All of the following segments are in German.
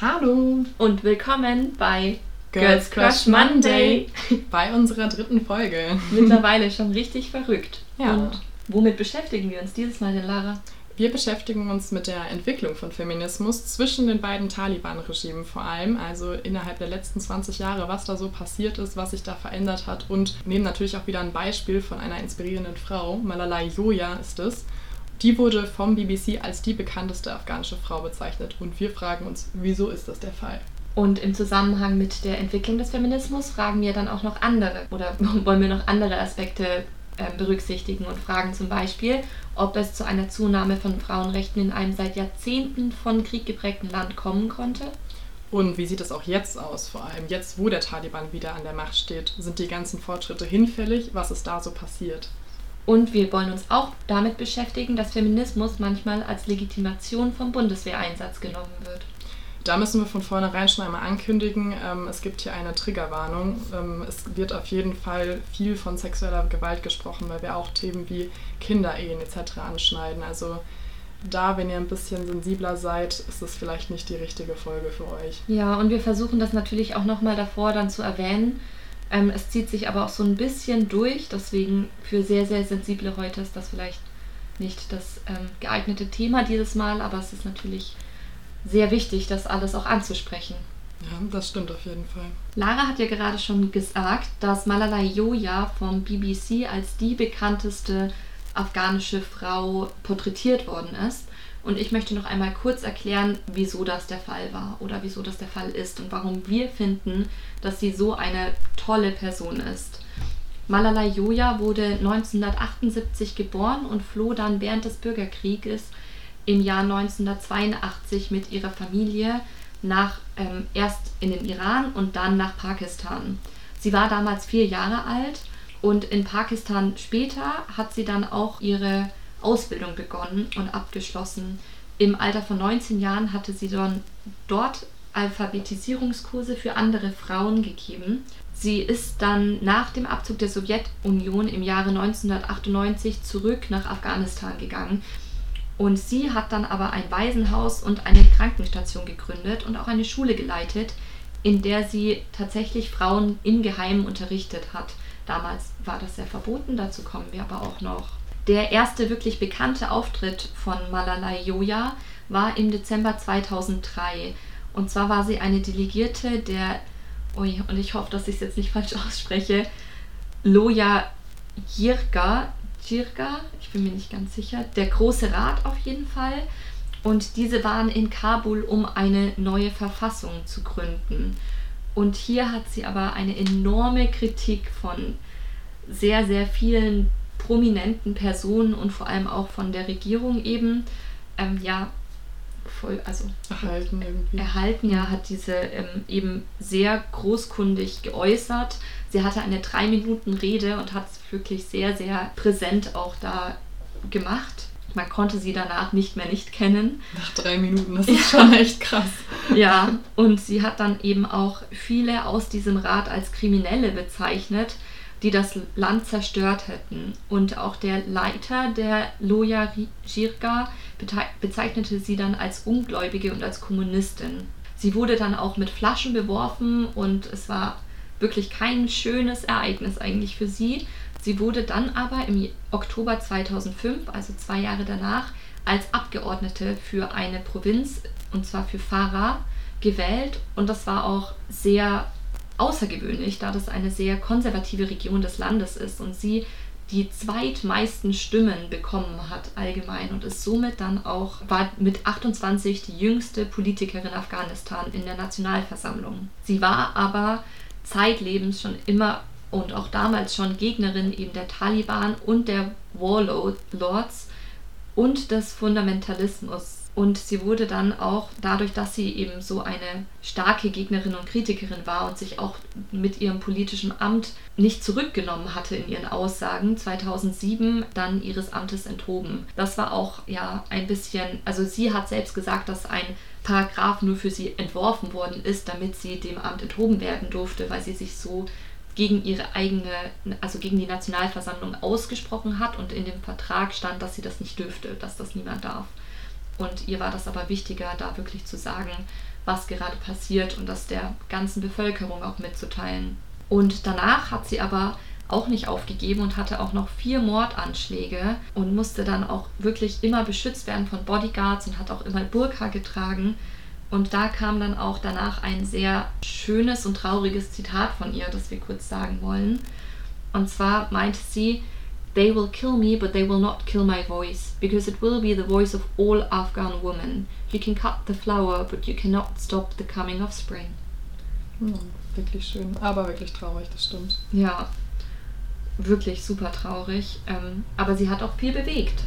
Hallo und willkommen bei Girls Crush Monday. Bei unserer dritten Folge. Mittlerweile schon richtig verrückt. Ja. Und womit beschäftigen wir uns dieses Mal denn, Lara? Wir beschäftigen uns mit der Entwicklung von Feminismus zwischen den beiden Taliban-Regimen vor allem, also innerhalb der letzten 20 Jahre, was da so passiert ist, was sich da verändert hat und nehmen natürlich auch wieder ein Beispiel von einer inspirierenden Frau, Malala Yoya ist es. Die wurde vom BBC als die bekannteste afghanische Frau bezeichnet und wir fragen uns, wieso ist das der Fall? Und im Zusammenhang mit der Entwicklung des Feminismus fragen wir dann auch noch andere oder wollen wir noch andere Aspekte äh, berücksichtigen und fragen zum Beispiel, ob es zu einer Zunahme von Frauenrechten in einem seit Jahrzehnten von Krieg geprägten Land kommen konnte. Und wie sieht es auch jetzt aus? Vor allem jetzt, wo der Taliban wieder an der Macht steht, sind die ganzen Fortschritte hinfällig? Was ist da so passiert? Und wir wollen uns auch damit beschäftigen, dass Feminismus manchmal als Legitimation vom Bundeswehreinsatz genommen wird. Da müssen wir von vornherein schon einmal ankündigen, ähm, es gibt hier eine Triggerwarnung. Ähm, es wird auf jeden Fall viel von sexueller Gewalt gesprochen, weil wir auch Themen wie Kinderehen etc. anschneiden. Also da, wenn ihr ein bisschen sensibler seid, ist es vielleicht nicht die richtige Folge für euch. Ja, und wir versuchen das natürlich auch nochmal davor dann zu erwähnen. Ähm, es zieht sich aber auch so ein bisschen durch, deswegen für sehr, sehr sensible heute ist das vielleicht nicht das ähm, geeignete Thema dieses Mal, aber es ist natürlich sehr wichtig, das alles auch anzusprechen. Ja, das stimmt auf jeden Fall. Lara hat ja gerade schon gesagt, dass Malala Yoya vom BBC als die bekannteste afghanische Frau porträtiert worden ist. Und ich möchte noch einmal kurz erklären, wieso das der Fall war oder wieso das der Fall ist und warum wir finden, dass sie so eine tolle Person ist. Malala Yoya wurde 1978 geboren und floh dann während des Bürgerkrieges im Jahr 1982 mit ihrer Familie nach, ähm, erst in den Iran und dann nach Pakistan. Sie war damals vier Jahre alt und in Pakistan später hat sie dann auch ihre Ausbildung begonnen und abgeschlossen. Im Alter von 19 Jahren hatte sie dann dort Alphabetisierungskurse für andere Frauen gegeben. Sie ist dann nach dem Abzug der Sowjetunion im Jahre 1998 zurück nach Afghanistan gegangen und sie hat dann aber ein Waisenhaus und eine Krankenstation gegründet und auch eine Schule geleitet, in der sie tatsächlich Frauen im Geheimen unterrichtet hat. Damals war das sehr verboten, dazu kommen wir aber auch noch. Der erste wirklich bekannte Auftritt von Malala Yoya war im Dezember 2003. Und zwar war sie eine Delegierte der, ui, und ich hoffe, dass ich es jetzt nicht falsch ausspreche, Loya Jirga Jirga, ich bin mir nicht ganz sicher, der Große Rat auf jeden Fall. Und diese waren in Kabul, um eine neue Verfassung zu gründen. Und hier hat sie aber eine enorme Kritik von sehr, sehr vielen prominenten Personen und vor allem auch von der Regierung eben ähm, ja voll, also erhalten irgendwie. Erhalten, ja, hat diese ähm, eben sehr großkundig geäußert. Sie hatte eine drei Minuten Rede und hat es wirklich sehr, sehr präsent auch da gemacht. Man konnte sie danach nicht mehr nicht kennen. Nach drei Minuten, das ist ja. schon echt krass. Ja, und sie hat dann eben auch viele aus diesem Rat als Kriminelle bezeichnet, die das Land zerstört hätten. Und auch der Leiter der Loya Jirga bezeichnete sie dann als Ungläubige und als Kommunistin. Sie wurde dann auch mit Flaschen beworfen und es war wirklich kein schönes Ereignis eigentlich für sie. Sie wurde dann aber im Oktober 2005, also zwei Jahre danach, als Abgeordnete für eine Provinz, und zwar für Farah, gewählt. Und das war auch sehr außergewöhnlich, da das eine sehr konservative Region des Landes ist und sie die zweitmeisten Stimmen bekommen hat allgemein und ist somit dann auch, war mit 28 die jüngste Politikerin Afghanistan in der Nationalversammlung. Sie war aber zeitlebens schon immer und auch damals schon Gegnerin eben der Taliban und der Warlords und des Fundamentalismus und sie wurde dann auch dadurch, dass sie eben so eine starke Gegnerin und Kritikerin war und sich auch mit ihrem politischen Amt nicht zurückgenommen hatte in ihren Aussagen, 2007 dann ihres Amtes enthoben. Das war auch ja ein bisschen, also sie hat selbst gesagt, dass ein Paragraph nur für sie entworfen worden ist, damit sie dem Amt enthoben werden durfte, weil sie sich so gegen ihre eigene, also gegen die Nationalversammlung ausgesprochen hat und in dem Vertrag stand, dass sie das nicht dürfte, dass das niemand darf. Und ihr war das aber wichtiger, da wirklich zu sagen, was gerade passiert und das der ganzen Bevölkerung auch mitzuteilen. Und danach hat sie aber auch nicht aufgegeben und hatte auch noch vier Mordanschläge und musste dann auch wirklich immer beschützt werden von Bodyguards und hat auch immer Burka getragen. Und da kam dann auch danach ein sehr schönes und trauriges Zitat von ihr, das wir kurz sagen wollen. Und zwar meinte sie, They will kill me, but they will not kill my voice, because it will be the voice of all Afghan women. You can cut the flower, but you cannot stop the coming of spring. Hm, wirklich schön, aber wirklich traurig, das stimmt. Ja, wirklich super traurig. Ähm, aber sie hat auch viel bewegt.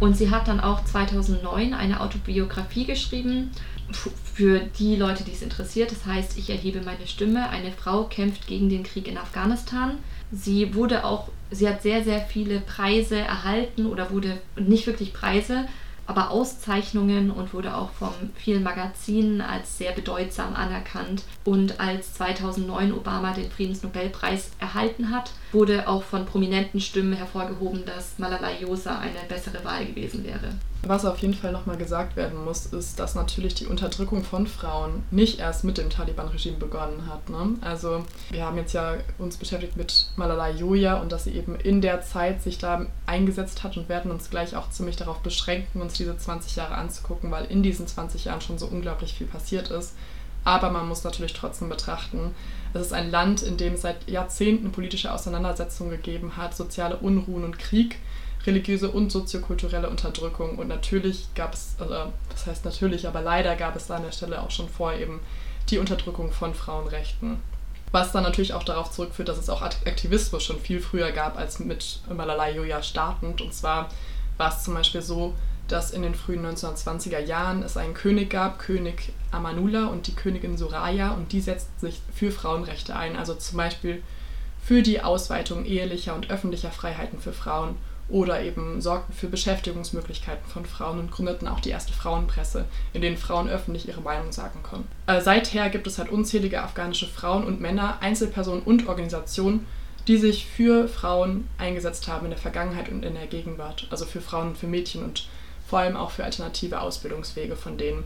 Und sie hat dann auch 2009 eine Autobiografie geschrieben für die Leute, die es interessiert. Das heißt, ich erhebe meine Stimme. Eine Frau kämpft gegen den Krieg in Afghanistan. Sie wurde auch, sie hat sehr, sehr viele Preise erhalten oder wurde nicht wirklich Preise, aber Auszeichnungen und wurde auch von vielen Magazinen als sehr bedeutsam anerkannt. Und als 2009 Obama den Friedensnobelpreis erhalten hat, wurde auch von prominenten Stimmen hervorgehoben, dass Malala Yousafzai eine bessere Wahl gewesen wäre. Was auf jeden Fall nochmal gesagt werden muss, ist, dass natürlich die Unterdrückung von Frauen nicht erst mit dem Taliban-Regime begonnen hat. Ne? Also wir haben jetzt ja uns beschäftigt mit Malala Yoya und dass sie eben in der Zeit sich da eingesetzt hat und werden uns gleich auch ziemlich darauf beschränken, uns diese 20 Jahre anzugucken, weil in diesen 20 Jahren schon so unglaublich viel passiert ist. Aber man muss natürlich trotzdem betrachten, es ist ein Land, in dem es seit Jahrzehnten politische Auseinandersetzungen gegeben hat, soziale Unruhen und Krieg religiöse und soziokulturelle Unterdrückung. Und natürlich gab es, also das heißt natürlich, aber leider gab es da an der Stelle auch schon vor eben die Unterdrückung von Frauenrechten. Was dann natürlich auch darauf zurückführt, dass es auch Aktivismus schon viel früher gab als mit Malala Yoya startend. Und zwar war es zum Beispiel so, dass in den frühen 1920er Jahren es einen König gab, König Amanullah und die Königin Soraya, und die setzten sich für Frauenrechte ein, also zum Beispiel für die Ausweitung ehelicher und öffentlicher Freiheiten für Frauen oder eben sorgten für Beschäftigungsmöglichkeiten von Frauen und gründeten auch die erste Frauenpresse, in denen Frauen öffentlich ihre Meinung sagen konnten. Äh, seither gibt es halt unzählige afghanische Frauen und Männer, Einzelpersonen und Organisationen, die sich für Frauen eingesetzt haben in der Vergangenheit und in der Gegenwart, also für Frauen und für Mädchen und vor allem auch für alternative Ausbildungswege von denen.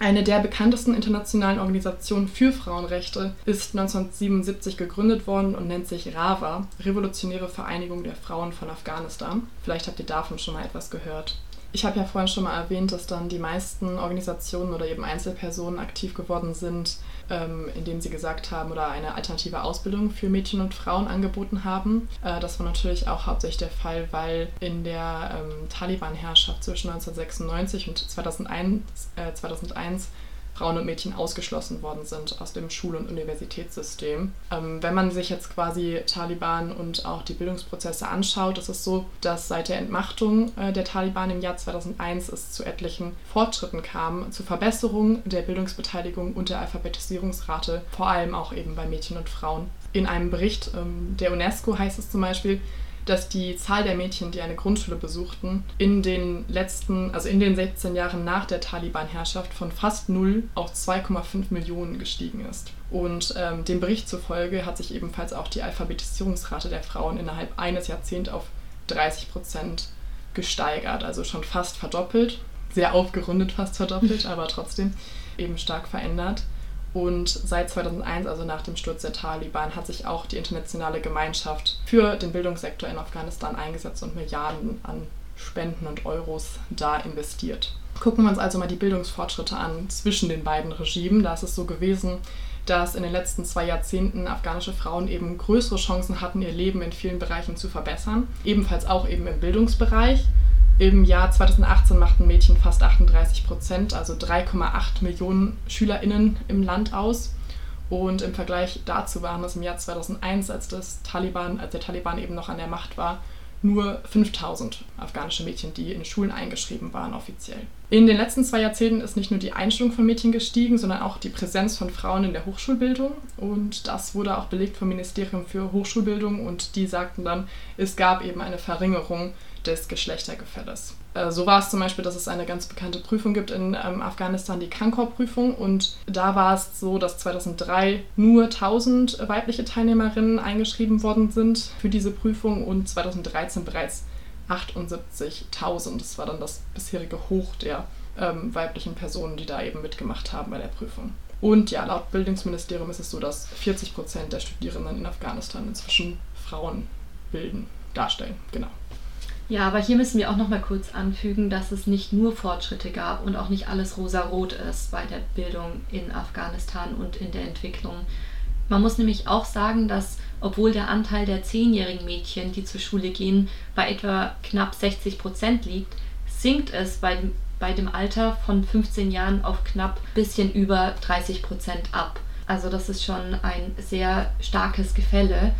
Eine der bekanntesten internationalen Organisationen für Frauenrechte ist 1977 gegründet worden und nennt sich RAVA, Revolutionäre Vereinigung der Frauen von Afghanistan. Vielleicht habt ihr davon schon mal etwas gehört. Ich habe ja vorhin schon mal erwähnt, dass dann die meisten Organisationen oder eben Einzelpersonen aktiv geworden sind, ähm, indem sie gesagt haben oder eine alternative Ausbildung für Mädchen und Frauen angeboten haben. Äh, das war natürlich auch hauptsächlich der Fall, weil in der ähm, Taliban-Herrschaft zwischen 1996 und 2001, äh, 2001 Frauen und Mädchen ausgeschlossen worden sind aus dem Schul- und Universitätssystem. Ähm, wenn man sich jetzt quasi Taliban und auch die Bildungsprozesse anschaut, ist es so, dass seit der Entmachtung äh, der Taliban im Jahr 2001 es zu etlichen Fortschritten kam, zur Verbesserung der Bildungsbeteiligung und der Alphabetisierungsrate, vor allem auch eben bei Mädchen und Frauen. In einem Bericht ähm, der UNESCO heißt es zum Beispiel, dass die Zahl der Mädchen, die eine Grundschule besuchten, in den letzten, also in den 16 Jahren nach der Taliban-Herrschaft von fast null auf 2,5 Millionen gestiegen ist. Und ähm, dem Bericht zufolge hat sich ebenfalls auch die Alphabetisierungsrate der Frauen innerhalb eines Jahrzehnts auf 30 Prozent gesteigert, also schon fast verdoppelt, sehr aufgerundet fast verdoppelt, aber trotzdem eben stark verändert. Und seit 2001, also nach dem Sturz der Taliban, hat sich auch die internationale Gemeinschaft für den Bildungssektor in Afghanistan eingesetzt und Milliarden an Spenden und Euros da investiert. Gucken wir uns also mal die Bildungsfortschritte an zwischen den beiden Regimen. Da ist es so gewesen, dass in den letzten zwei Jahrzehnten afghanische Frauen eben größere Chancen hatten, ihr Leben in vielen Bereichen zu verbessern. Ebenfalls auch eben im Bildungsbereich. Im Jahr 2018 machten Mädchen fast 38 Prozent, also 3,8 Millionen SchülerInnen im Land aus. Und im Vergleich dazu waren es im Jahr 2001, als, das Taliban, als der Taliban eben noch an der Macht war, nur 5000 afghanische Mädchen, die in Schulen eingeschrieben waren offiziell. In den letzten zwei Jahrzehnten ist nicht nur die Einstellung von Mädchen gestiegen, sondern auch die Präsenz von Frauen in der Hochschulbildung. Und das wurde auch belegt vom Ministerium für Hochschulbildung und die sagten dann, es gab eben eine Verringerung des Geschlechtergefälles. Äh, so war es zum Beispiel, dass es eine ganz bekannte Prüfung gibt in ähm, Afghanistan, die Kankor-Prüfung. Und da war es so, dass 2003 nur 1000 weibliche Teilnehmerinnen eingeschrieben worden sind für diese Prüfung und 2013 bereits 78.000. Das war dann das bisherige Hoch der ähm, weiblichen Personen, die da eben mitgemacht haben bei der Prüfung. Und ja, laut Bildungsministerium ist es so, dass 40 Prozent der Studierenden in Afghanistan inzwischen Frauen bilden, darstellen. Genau. Ja, aber hier müssen wir auch noch mal kurz anfügen, dass es nicht nur Fortschritte gab und auch nicht alles rosarot ist bei der Bildung in Afghanistan und in der Entwicklung. Man muss nämlich auch sagen, dass obwohl der Anteil der zehnjährigen Mädchen, die zur Schule gehen, bei etwa knapp 60 Prozent liegt, sinkt es bei, bei dem Alter von 15 Jahren auf knapp bisschen über 30 Prozent ab. Also das ist schon ein sehr starkes Gefälle.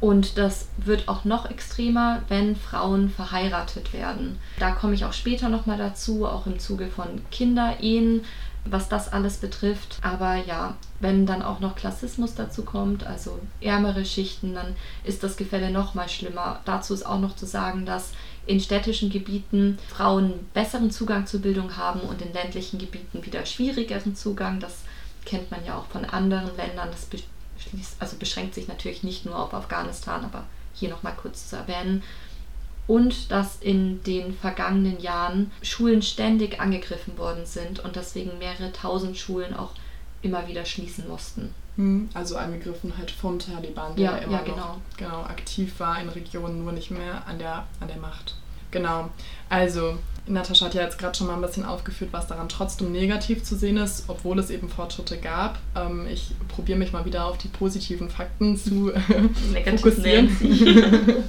Und das wird auch noch extremer, wenn Frauen verheiratet werden. Da komme ich auch später nochmal dazu, auch im Zuge von Kinderehen, was das alles betrifft. Aber ja, wenn dann auch noch Klassismus dazu kommt, also ärmere Schichten, dann ist das Gefälle nochmal schlimmer. Dazu ist auch noch zu sagen, dass in städtischen Gebieten Frauen besseren Zugang zur Bildung haben und in ländlichen Gebieten wieder schwierigeren Zugang. Das kennt man ja auch von anderen Ländern. Das also beschränkt sich natürlich nicht nur auf Afghanistan, aber hier nochmal kurz zu erwähnen. Und dass in den vergangenen Jahren Schulen ständig angegriffen worden sind und deswegen mehrere tausend Schulen auch immer wieder schließen mussten. Hm, also angegriffen halt vom Taliban, der ja, immer ja, genau. noch genau, aktiv war in Regionen, nur nicht mehr an der, an der Macht. Genau. Also, Natascha hat ja jetzt gerade schon mal ein bisschen aufgeführt, was daran trotzdem negativ zu sehen ist, obwohl es eben Fortschritte gab. Ähm, ich probiere mich mal wieder auf die positiven Fakten zu fokussieren.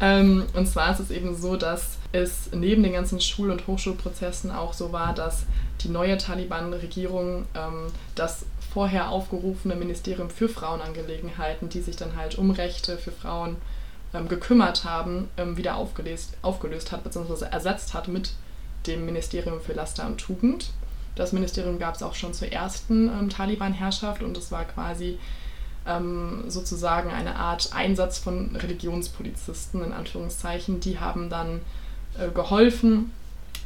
ähm, und zwar ist es eben so, dass es neben den ganzen Schul- und Hochschulprozessen auch so war, dass die neue Taliban-Regierung ähm, das vorher aufgerufene Ministerium für Frauenangelegenheiten, die sich dann halt um Rechte für Frauen ähm, gekümmert haben, ähm, wieder aufgelöst, aufgelöst hat bzw. ersetzt hat mit dem Ministerium für Laster und Tugend. Das Ministerium gab es auch schon zur ersten ähm, Taliban-Herrschaft und es war quasi ähm, sozusagen eine Art Einsatz von Religionspolizisten in Anführungszeichen. Die haben dann äh, geholfen,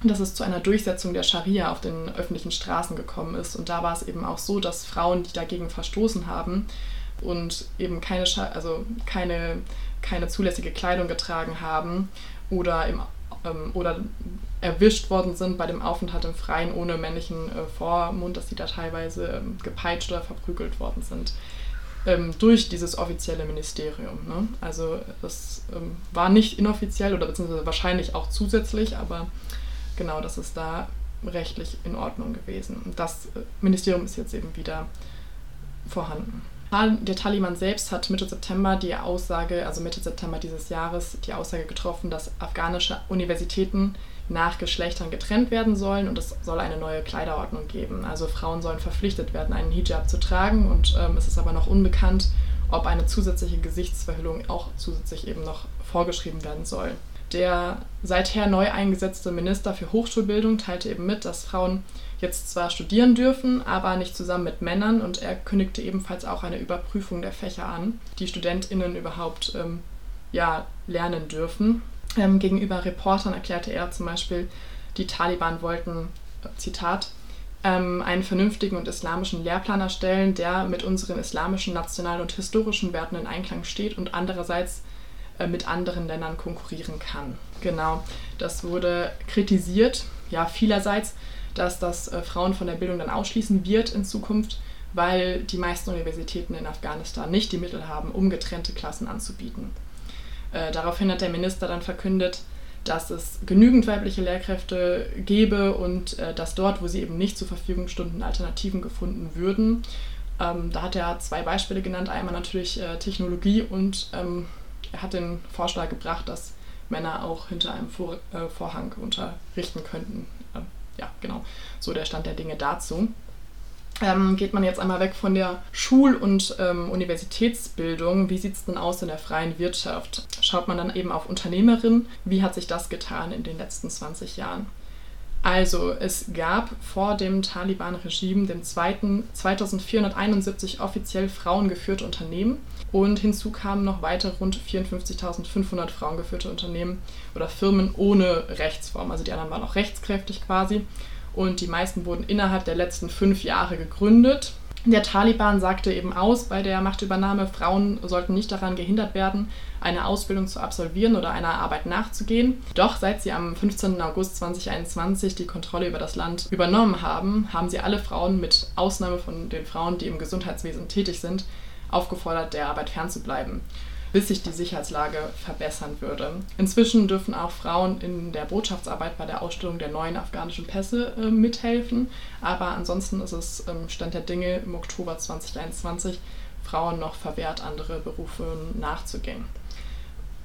dass es zu einer Durchsetzung der Scharia auf den öffentlichen Straßen gekommen ist. Und da war es eben auch so, dass Frauen, die dagegen verstoßen haben und eben keine, also keine keine zulässige Kleidung getragen haben oder, im, ähm, oder erwischt worden sind bei dem Aufenthalt im Freien ohne männlichen äh, Vormund, dass sie da teilweise ähm, gepeitscht oder verprügelt worden sind. Ähm, durch dieses offizielle Ministerium. Ne? Also das ähm, war nicht inoffiziell oder beziehungsweise wahrscheinlich auch zusätzlich, aber genau, das ist da rechtlich in Ordnung gewesen. Und das äh, Ministerium ist jetzt eben wieder vorhanden der Taliban selbst hat Mitte September die Aussage, also Mitte September dieses Jahres, die Aussage getroffen, dass afghanische Universitäten nach Geschlechtern getrennt werden sollen und es soll eine neue Kleiderordnung geben. Also Frauen sollen verpflichtet werden, einen Hijab zu tragen und ähm, es ist aber noch unbekannt, ob eine zusätzliche Gesichtsverhüllung auch zusätzlich eben noch vorgeschrieben werden soll. Der seither neu eingesetzte Minister für Hochschulbildung teilte eben mit, dass Frauen jetzt zwar studieren dürfen, aber nicht zusammen mit Männern und er kündigte ebenfalls auch eine Überprüfung der Fächer an, die StudentInnen überhaupt ähm, ja, lernen dürfen. Ähm, gegenüber Reportern erklärte er zum Beispiel, die Taliban wollten, Zitat, ähm, einen vernünftigen und islamischen Lehrplan erstellen, der mit unseren islamischen, nationalen und historischen Werten in Einklang steht und andererseits äh, mit anderen Ländern konkurrieren kann. Genau, das wurde kritisiert, ja, vielerseits, dass das äh, Frauen von der Bildung dann ausschließen wird in Zukunft, weil die meisten Universitäten in Afghanistan nicht die Mittel haben, um getrennte Klassen anzubieten. Äh, daraufhin hat der Minister dann verkündet, dass es genügend weibliche Lehrkräfte gäbe und äh, dass dort, wo sie eben nicht zur Verfügung stunden, Alternativen gefunden würden. Ähm, da hat er zwei Beispiele genannt. Einmal natürlich äh, Technologie und ähm, er hat den Vorschlag gebracht, dass Männer auch hinter einem Vor äh, Vorhang unterrichten könnten. Ja, genau, so der Stand der Dinge dazu. Ähm, geht man jetzt einmal weg von der Schul- und ähm, Universitätsbildung, wie sieht es denn aus in der freien Wirtschaft? Schaut man dann eben auf Unternehmerinnen, wie hat sich das getan in den letzten 20 Jahren? Also es gab vor dem Taliban-Regime, dem zweiten 2471 offiziell frauengeführte Unternehmen und hinzu kamen noch weitere rund 54.500 frauengeführte Unternehmen oder Firmen ohne Rechtsform. Also die anderen waren auch rechtskräftig quasi und die meisten wurden innerhalb der letzten fünf Jahre gegründet. Der Taliban sagte eben aus bei der Machtübernahme, Frauen sollten nicht daran gehindert werden, eine Ausbildung zu absolvieren oder einer Arbeit nachzugehen. Doch seit sie am 15. August 2021 die Kontrolle über das Land übernommen haben, haben sie alle Frauen, mit Ausnahme von den Frauen, die im Gesundheitswesen tätig sind, aufgefordert, der Arbeit fernzubleiben bis sich die Sicherheitslage verbessern würde. Inzwischen dürfen auch Frauen in der Botschaftsarbeit bei der Ausstellung der neuen afghanischen Pässe äh, mithelfen, aber ansonsten ist es ähm, Stand der Dinge im Oktober 2021 Frauen noch verwehrt, andere Berufe nachzugehen.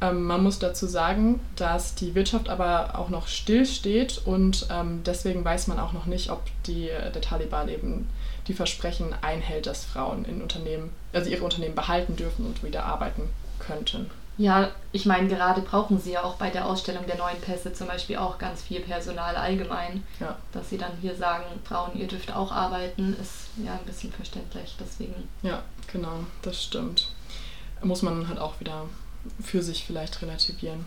Ähm, man muss dazu sagen, dass die Wirtschaft aber auch noch stillsteht und ähm, deswegen weiß man auch noch nicht, ob die, der Taliban eben die Versprechen einhält, dass Frauen in Unternehmen, also ihre Unternehmen behalten dürfen und wieder arbeiten könnten. Ja, ich meine, gerade brauchen sie ja auch bei der Ausstellung der neuen Pässe zum Beispiel auch ganz viel Personal allgemein. Ja. Dass sie dann hier sagen, Frauen, ihr dürft auch arbeiten, ist ja ein bisschen verständlich. Deswegen. Ja, genau, das stimmt. Muss man halt auch wieder für sich vielleicht relativieren.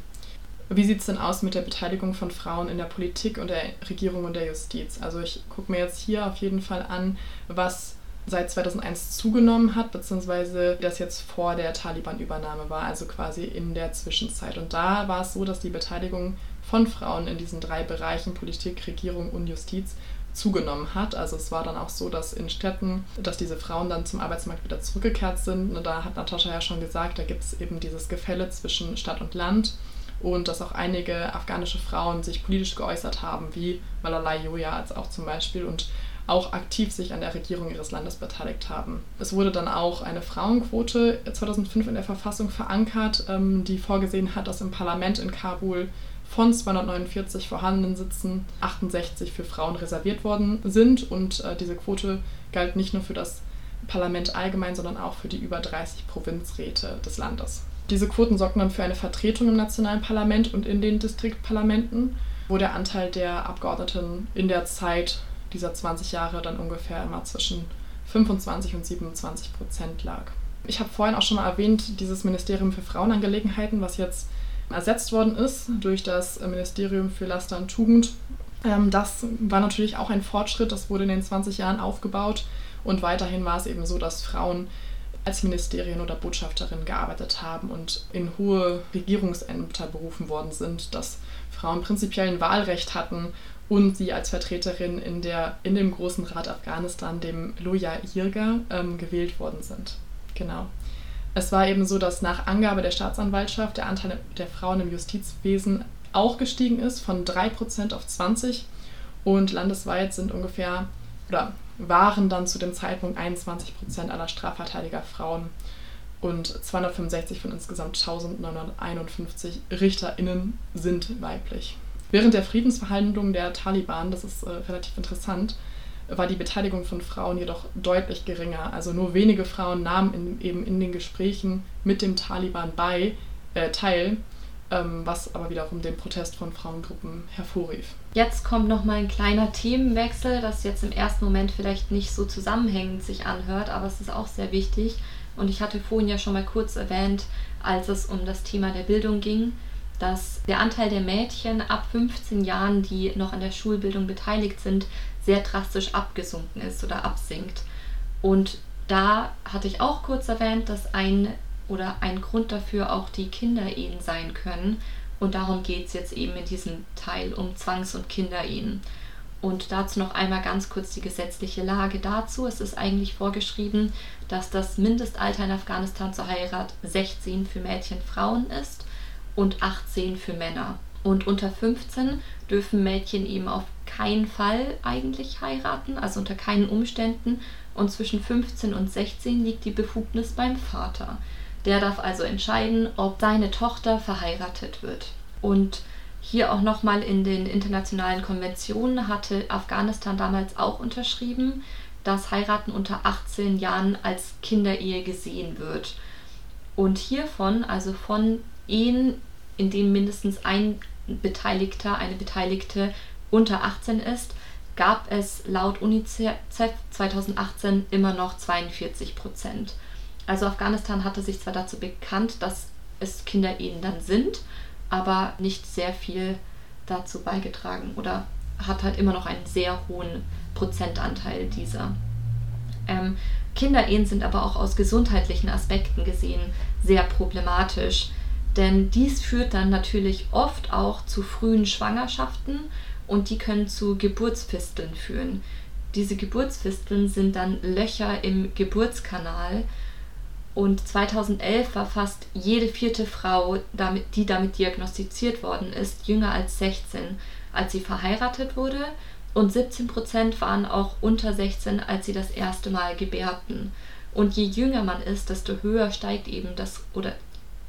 Wie sieht es denn aus mit der Beteiligung von Frauen in der Politik und der Regierung und der Justiz? Also ich gucke mir jetzt hier auf jeden Fall an, was seit 2001 zugenommen hat, beziehungsweise das jetzt vor der Taliban-Übernahme war, also quasi in der Zwischenzeit. Und da war es so, dass die Beteiligung von Frauen in diesen drei Bereichen Politik, Regierung und Justiz zugenommen hat. Also es war dann auch so, dass in Städten, dass diese Frauen dann zum Arbeitsmarkt wieder zurückgekehrt sind. Und da hat Natascha ja schon gesagt, da gibt es eben dieses Gefälle zwischen Stadt und Land und dass auch einige afghanische Frauen sich politisch geäußert haben, wie Malala Yoya als auch zum Beispiel. Und auch aktiv sich an der Regierung ihres Landes beteiligt haben. Es wurde dann auch eine Frauenquote 2005 in der Verfassung verankert, ähm, die vorgesehen hat, dass im Parlament in Kabul von 249 vorhandenen Sitzen 68 für Frauen reserviert worden sind. Und äh, diese Quote galt nicht nur für das Parlament allgemein, sondern auch für die über 30 Provinzräte des Landes. Diese Quoten sorgten dann für eine Vertretung im nationalen Parlament und in den Distriktparlamenten, wo der Anteil der Abgeordneten in der Zeit dieser 20 Jahre dann ungefähr immer zwischen 25 und 27 Prozent lag. Ich habe vorhin auch schon mal erwähnt, dieses Ministerium für Frauenangelegenheiten, was jetzt ersetzt worden ist durch das Ministerium für Laster und Tugend. Ähm, das war natürlich auch ein Fortschritt, das wurde in den 20 Jahren aufgebaut und weiterhin war es eben so, dass Frauen als Ministerien oder Botschafterinnen gearbeitet haben und in hohe Regierungsämter berufen worden sind, dass Frauen prinzipiell ein Wahlrecht hatten und sie als Vertreterin in, der, in dem Großen Rat Afghanistan, dem Loya Jirga, ähm, gewählt worden sind. Genau. Es war eben so, dass nach Angabe der Staatsanwaltschaft der Anteil der Frauen im Justizwesen auch gestiegen ist, von 3% auf 20%. Und landesweit sind ungefähr, oder waren dann zu dem Zeitpunkt 21% aller Strafverteidiger Frauen und 265 von insgesamt 1951 RichterInnen sind weiblich. Während der Friedensverhandlungen der Taliban, das ist äh, relativ interessant, war die Beteiligung von Frauen jedoch deutlich geringer. Also nur wenige Frauen nahmen in, eben in den Gesprächen mit dem Taliban bei, äh, teil, ähm, was aber wiederum den Protest von Frauengruppen hervorrief. Jetzt kommt nochmal ein kleiner Themenwechsel, das jetzt im ersten Moment vielleicht nicht so zusammenhängend sich anhört, aber es ist auch sehr wichtig. Und ich hatte vorhin ja schon mal kurz erwähnt, als es um das Thema der Bildung ging dass der Anteil der Mädchen ab 15 Jahren, die noch an der Schulbildung beteiligt sind, sehr drastisch abgesunken ist oder absinkt. Und da hatte ich auch kurz erwähnt, dass ein oder ein Grund dafür auch die Kinderehen sein können. Und darum geht es jetzt eben in diesem Teil um Zwangs- und Kinderehen. Und dazu noch einmal ganz kurz die gesetzliche Lage dazu. Es ist eigentlich vorgeschrieben, dass das Mindestalter in Afghanistan zur Heirat 16 für Mädchen Frauen ist und 18 für Männer. Und unter 15 dürfen Mädchen eben auf keinen Fall eigentlich heiraten, also unter keinen Umständen. Und zwischen 15 und 16 liegt die Befugnis beim Vater. Der darf also entscheiden, ob seine Tochter verheiratet wird. Und hier auch nochmal in den internationalen Konventionen hatte Afghanistan damals auch unterschrieben, dass Heiraten unter 18 Jahren als Kinderehe gesehen wird. Und hiervon, also von Ehen, in denen mindestens ein Beteiligter, eine Beteiligte unter 18 ist, gab es laut UNICEF 2018 immer noch 42 Prozent. Also Afghanistan hatte sich zwar dazu bekannt, dass es Kinderehen dann sind, aber nicht sehr viel dazu beigetragen oder hat halt immer noch einen sehr hohen Prozentanteil dieser. Ähm, Kinderehen sind aber auch aus gesundheitlichen Aspekten gesehen sehr problematisch, denn dies führt dann natürlich oft auch zu frühen Schwangerschaften und die können zu Geburtsfisteln führen. Diese Geburtsfisteln sind dann Löcher im Geburtskanal und 2011 war fast jede vierte Frau, die damit diagnostiziert worden ist, jünger als 16, als sie verheiratet wurde und 17 Prozent waren auch unter 16, als sie das erste Mal gebärten. Und je jünger man ist, desto höher steigt eben das oder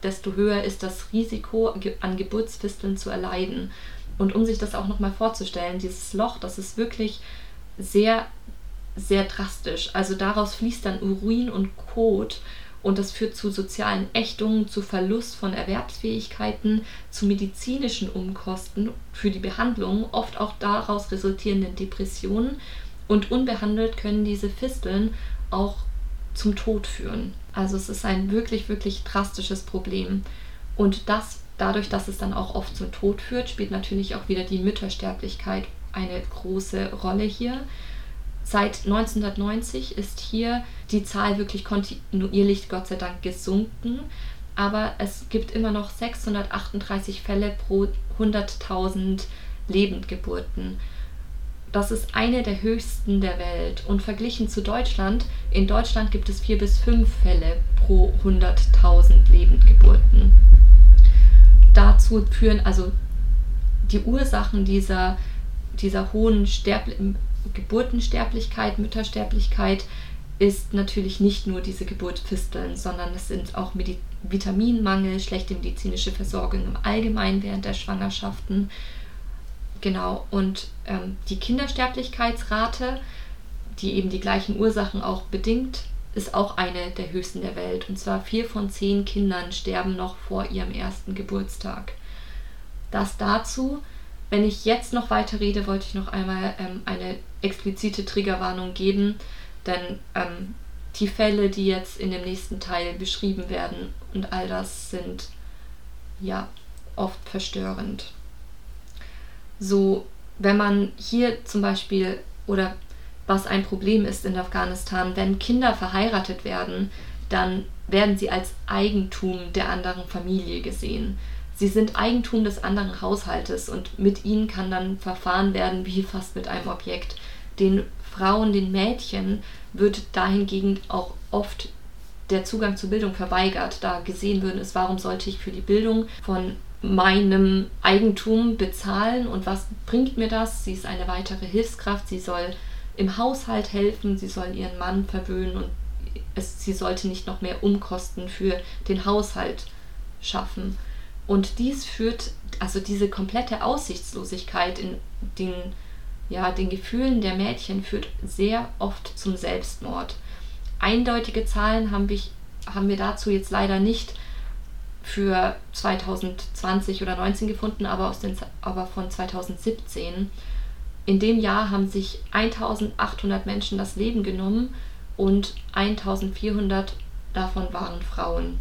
desto höher ist das Risiko an Geburtsfisteln zu erleiden. Und um sich das auch nochmal vorzustellen, dieses Loch, das ist wirklich sehr, sehr drastisch. Also daraus fließt dann Urin und Kot und das führt zu sozialen Ächtungen, zu Verlust von Erwerbsfähigkeiten, zu medizinischen Umkosten für die Behandlung, oft auch daraus resultierenden Depressionen und unbehandelt können diese Fisteln auch zum Tod führen. Also es ist ein wirklich, wirklich drastisches Problem. Und das, dadurch, dass es dann auch oft zum Tod führt, spielt natürlich auch wieder die Müttersterblichkeit eine große Rolle hier. Seit 1990 ist hier die Zahl wirklich kontinuierlich, Gott sei Dank, gesunken. Aber es gibt immer noch 638 Fälle pro 100.000 Lebendgeburten. Das ist eine der höchsten der Welt. Und verglichen zu Deutschland, in Deutschland gibt es vier bis fünf Fälle pro 100.000 Lebendgeburten. Dazu führen also die Ursachen dieser, dieser hohen Sterb Geburtensterblichkeit, Müttersterblichkeit ist natürlich nicht nur diese Geburtfisteln, sondern es sind auch Medi Vitaminmangel, schlechte medizinische Versorgung im Allgemeinen während der Schwangerschaften. Genau, und ähm, die Kindersterblichkeitsrate, die eben die gleichen Ursachen auch bedingt, ist auch eine der höchsten der Welt. Und zwar vier von zehn Kindern sterben noch vor ihrem ersten Geburtstag. Das dazu. Wenn ich jetzt noch weiter rede, wollte ich noch einmal ähm, eine explizite Triggerwarnung geben, denn ähm, die Fälle, die jetzt in dem nächsten Teil beschrieben werden und all das sind ja oft verstörend. So, wenn man hier zum Beispiel oder was ein Problem ist in Afghanistan, wenn Kinder verheiratet werden, dann werden sie als Eigentum der anderen Familie gesehen. Sie sind Eigentum des anderen Haushaltes und mit ihnen kann dann verfahren werden wie fast mit einem Objekt. Den Frauen, den Mädchen wird dahingegen auch oft der Zugang zur Bildung verweigert, da gesehen würden ist, warum sollte ich für die Bildung von meinem Eigentum bezahlen und was bringt mir das? Sie ist eine weitere Hilfskraft, sie soll im Haushalt helfen, sie soll ihren Mann verwöhnen und es, sie sollte nicht noch mehr Umkosten für den Haushalt schaffen. Und dies führt, also diese komplette Aussichtslosigkeit in den ja, den Gefühlen der Mädchen führt sehr oft zum Selbstmord. Eindeutige Zahlen haben wir, haben wir dazu jetzt leider nicht für 2020 oder 2019 gefunden, aber, aus den, aber von 2017. In dem Jahr haben sich 1800 Menschen das Leben genommen und 1400 davon waren Frauen.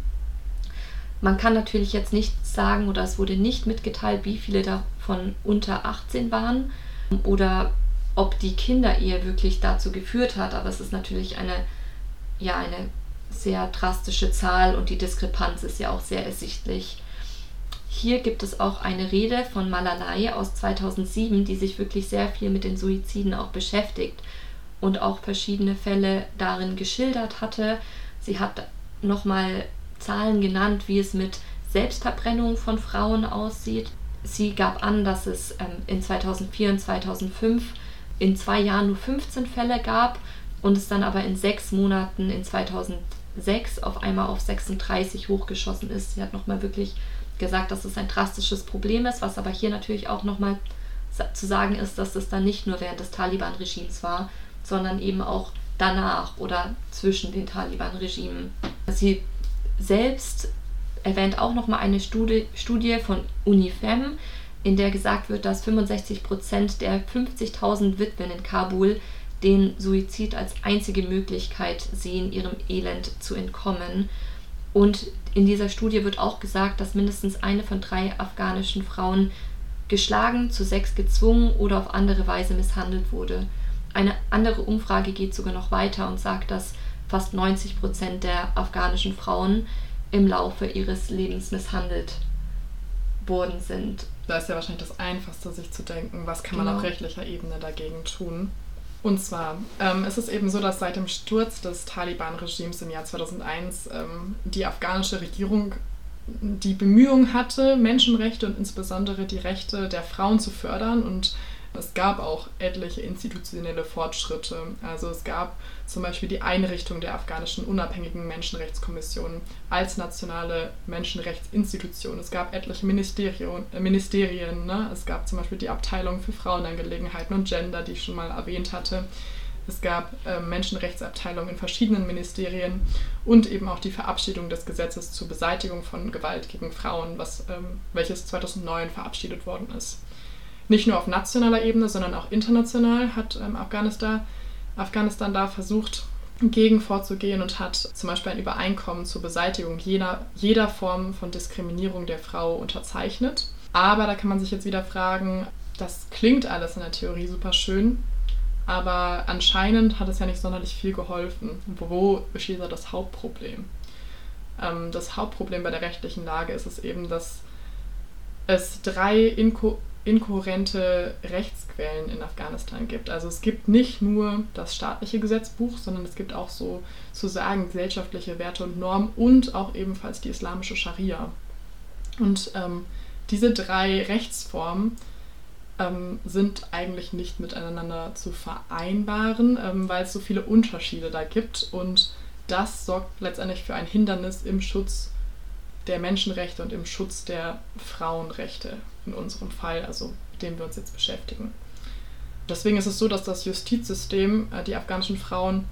Man kann natürlich jetzt nicht sagen oder es wurde nicht mitgeteilt, wie viele davon unter 18 waren oder ob die Kinderehe wirklich dazu geführt hat. Aber es ist natürlich eine, ja, eine sehr drastische Zahl und die Diskrepanz ist ja auch sehr ersichtlich. Hier gibt es auch eine Rede von Malalai aus 2007, die sich wirklich sehr viel mit den Suiziden auch beschäftigt und auch verschiedene Fälle darin geschildert hatte. Sie hat nochmal Zahlen genannt, wie es mit Selbstverbrennung von Frauen aussieht. Sie gab an, dass es ähm, in 2004 und 2005 in zwei Jahren nur 15 Fälle gab und es dann aber in sechs Monaten in 2006 auf einmal auf 36 hochgeschossen ist. Sie hat nochmal wirklich gesagt, dass es ein drastisches Problem ist, was aber hier natürlich auch nochmal zu sagen ist, dass es dann nicht nur während des Taliban-Regimes war, sondern eben auch danach oder zwischen den Taliban-Regimen. Sie selbst erwähnt auch nochmal eine Studie, Studie von UNIFEM, in der gesagt wird, dass 65 Prozent der 50.000 Witwen in Kabul den Suizid als einzige Möglichkeit sehen, ihrem Elend zu entkommen. Und in dieser Studie wird auch gesagt, dass mindestens eine von drei afghanischen Frauen geschlagen, zu Sex gezwungen oder auf andere Weise misshandelt wurde. Eine andere Umfrage geht sogar noch weiter und sagt, dass fast 90 Prozent der afghanischen Frauen im Laufe ihres Lebens misshandelt worden sind. Da ist ja wahrscheinlich das Einfachste, sich zu denken, was kann genau. man auf rechtlicher Ebene dagegen tun. Und zwar ähm, ist es eben so, dass seit dem Sturz des Taliban-Regimes im Jahr 2001 ähm, die afghanische Regierung die Bemühung hatte, Menschenrechte und insbesondere die Rechte der Frauen zu fördern und es gab auch etliche institutionelle Fortschritte. Also es gab zum Beispiel die Einrichtung der afghanischen unabhängigen Menschenrechtskommission als nationale Menschenrechtsinstitution. Es gab etliche Ministerien, äh, Ministerien ne? es gab zum Beispiel die Abteilung für Frauenangelegenheiten und Gender, die ich schon mal erwähnt hatte. Es gab äh, Menschenrechtsabteilungen in verschiedenen Ministerien und eben auch die Verabschiedung des Gesetzes zur Beseitigung von Gewalt gegen Frauen, was, ähm, welches 2009 verabschiedet worden ist nicht nur auf nationaler Ebene, sondern auch international hat ähm, Afghanistan, Afghanistan da versucht, gegen vorzugehen und hat zum Beispiel ein Übereinkommen zur Beseitigung jeder, jeder Form von Diskriminierung der Frau unterzeichnet. Aber da kann man sich jetzt wieder fragen, das klingt alles in der Theorie super schön, aber anscheinend hat es ja nicht sonderlich viel geholfen. Wo besteht da das Hauptproblem? Ähm, das Hauptproblem bei der rechtlichen Lage ist es eben, dass es drei Inko inkohärente Rechtsquellen in Afghanistan gibt. Also es gibt nicht nur das staatliche Gesetzbuch, sondern es gibt auch so zu sagen gesellschaftliche Werte und Normen und auch ebenfalls die islamische Scharia. Und ähm, diese drei Rechtsformen ähm, sind eigentlich nicht miteinander zu vereinbaren, ähm, weil es so viele Unterschiede da gibt und das sorgt letztendlich für ein Hindernis im Schutz der Menschenrechte und im Schutz der Frauenrechte in unserem Fall, also mit dem wir uns jetzt beschäftigen. Deswegen ist es so, dass das Justizsystem äh, die afghanischen Frauen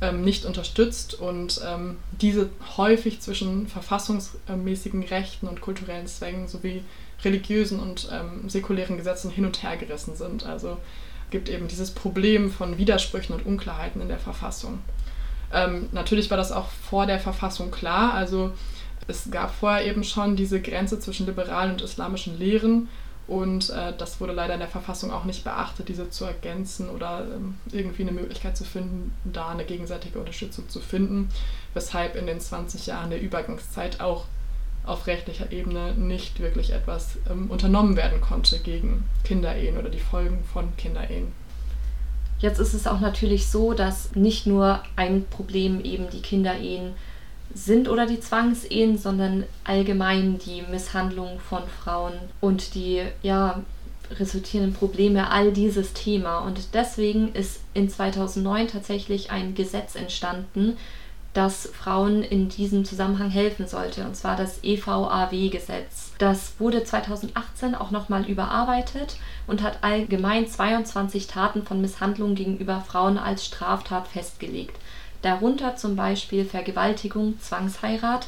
ähm, nicht unterstützt und ähm, diese häufig zwischen verfassungsmäßigen Rechten und kulturellen Zwängen sowie religiösen und ähm, säkulären Gesetzen hin und her gerissen sind. Also gibt eben dieses Problem von Widersprüchen und Unklarheiten in der Verfassung. Natürlich war das auch vor der Verfassung klar. Also es gab vorher eben schon diese Grenze zwischen liberalen und islamischen Lehren und äh, das wurde leider in der Verfassung auch nicht beachtet, diese zu ergänzen oder ähm, irgendwie eine Möglichkeit zu finden, da eine gegenseitige Unterstützung zu finden, weshalb in den 20 Jahren der Übergangszeit auch auf rechtlicher Ebene nicht wirklich etwas ähm, unternommen werden konnte gegen Kinderehen oder die Folgen von Kinderehen. Jetzt ist es auch natürlich so, dass nicht nur ein Problem eben die Kinderehen sind oder die Zwangsehen, sondern allgemein die Misshandlung von Frauen und die ja resultierenden Probleme, all dieses Thema. Und deswegen ist in 2009 tatsächlich ein Gesetz entstanden, das Frauen in diesem Zusammenhang helfen sollte, und zwar das EVAW-Gesetz. Das wurde 2018 auch nochmal überarbeitet und hat allgemein 22 Taten von Misshandlungen gegenüber Frauen als Straftat festgelegt darunter zum Beispiel Vergewaltigung, Zwangsheirat,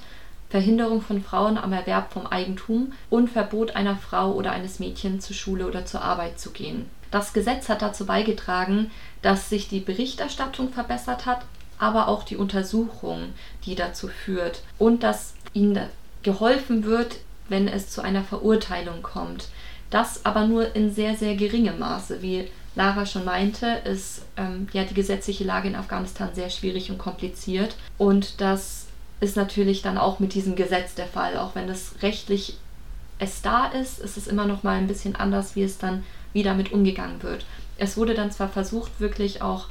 Verhinderung von Frauen am Erwerb vom Eigentum und Verbot einer Frau oder eines Mädchens zur Schule oder zur Arbeit zu gehen. Das Gesetz hat dazu beigetragen, dass sich die Berichterstattung verbessert hat, aber auch die Untersuchung, die dazu führt und dass ihnen geholfen wird, wenn es zu einer Verurteilung kommt. Das aber nur in sehr, sehr geringem Maße, wie Lara schon meinte, ist ähm, ja die gesetzliche Lage in Afghanistan sehr schwierig und kompliziert. Und das ist natürlich dann auch mit diesem Gesetz der Fall. Auch wenn es rechtlich es da ist, ist es immer noch mal ein bisschen anders, wie es dann wieder mit umgegangen wird. Es wurde dann zwar versucht, wirklich auch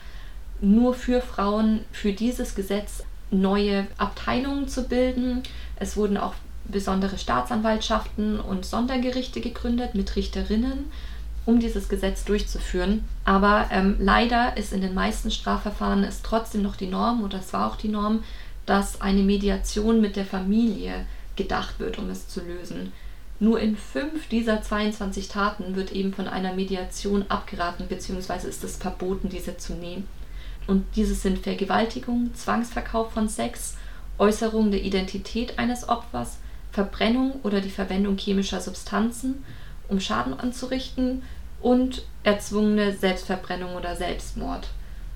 nur für Frauen für dieses Gesetz neue Abteilungen zu bilden. Es wurden auch besondere Staatsanwaltschaften und Sondergerichte gegründet mit Richterinnen um dieses Gesetz durchzuführen. Aber ähm, leider ist in den meisten Strafverfahren es trotzdem noch die Norm, und das war auch die Norm, dass eine Mediation mit der Familie gedacht wird, um es zu lösen. Nur in fünf dieser 22 Taten wird eben von einer Mediation abgeraten, beziehungsweise ist es verboten, diese zu nehmen. Und diese sind Vergewaltigung, Zwangsverkauf von Sex, Äußerung der Identität eines Opfers, Verbrennung oder die Verwendung chemischer Substanzen um Schaden anzurichten und erzwungene Selbstverbrennung oder Selbstmord.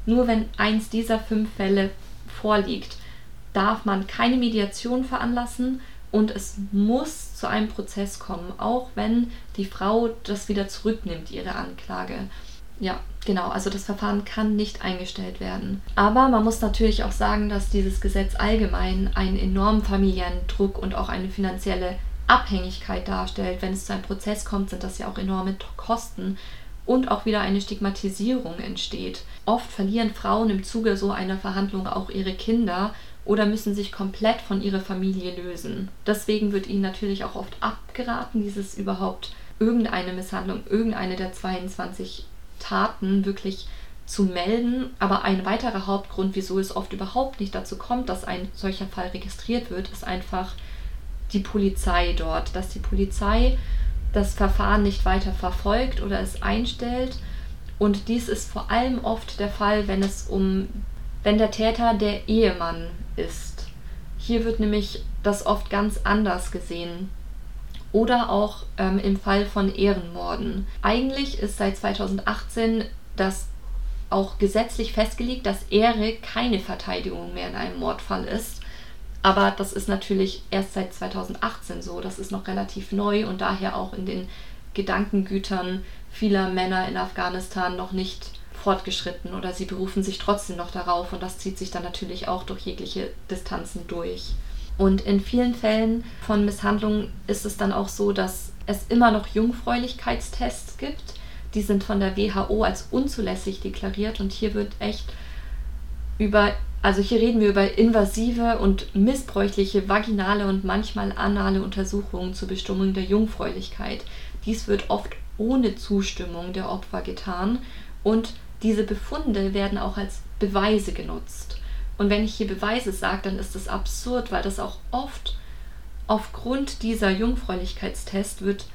Nur wenn eins dieser fünf Fälle vorliegt, darf man keine Mediation veranlassen und es muss zu einem Prozess kommen, auch wenn die Frau das wieder zurücknimmt, ihre Anklage. Ja, genau. Also das Verfahren kann nicht eingestellt werden. Aber man muss natürlich auch sagen, dass dieses Gesetz allgemein einen enormen familiären Druck und auch eine finanzielle Abhängigkeit darstellt. Wenn es zu einem Prozess kommt, sind das ja auch enorme Kosten und auch wieder eine Stigmatisierung entsteht. Oft verlieren Frauen im Zuge so einer Verhandlung auch ihre Kinder oder müssen sich komplett von ihrer Familie lösen. Deswegen wird ihnen natürlich auch oft abgeraten, dieses überhaupt irgendeine Misshandlung, irgendeine der 22 Taten wirklich zu melden. Aber ein weiterer Hauptgrund, wieso es oft überhaupt nicht dazu kommt, dass ein solcher Fall registriert wird, ist einfach die Polizei dort, dass die Polizei das Verfahren nicht weiter verfolgt oder es einstellt. Und dies ist vor allem oft der Fall, wenn es um, wenn der Täter der Ehemann ist. Hier wird nämlich das oft ganz anders gesehen. Oder auch ähm, im Fall von Ehrenmorden. Eigentlich ist seit 2018 das auch gesetzlich festgelegt, dass Ehre keine Verteidigung mehr in einem Mordfall ist. Aber das ist natürlich erst seit 2018 so. Das ist noch relativ neu und daher auch in den Gedankengütern vieler Männer in Afghanistan noch nicht fortgeschritten oder sie berufen sich trotzdem noch darauf und das zieht sich dann natürlich auch durch jegliche Distanzen durch. Und in vielen Fällen von Misshandlungen ist es dann auch so, dass es immer noch Jungfräulichkeitstests gibt. Die sind von der WHO als unzulässig deklariert und hier wird echt über also hier reden wir über invasive und missbräuchliche vaginale und manchmal anale Untersuchungen zur Bestimmung der Jungfräulichkeit. Dies wird oft ohne Zustimmung der Opfer getan und diese Befunde werden auch als Beweise genutzt. Und wenn ich hier Beweise sage, dann ist das absurd, weil das auch oft aufgrund dieser Jungfräulichkeitstest wird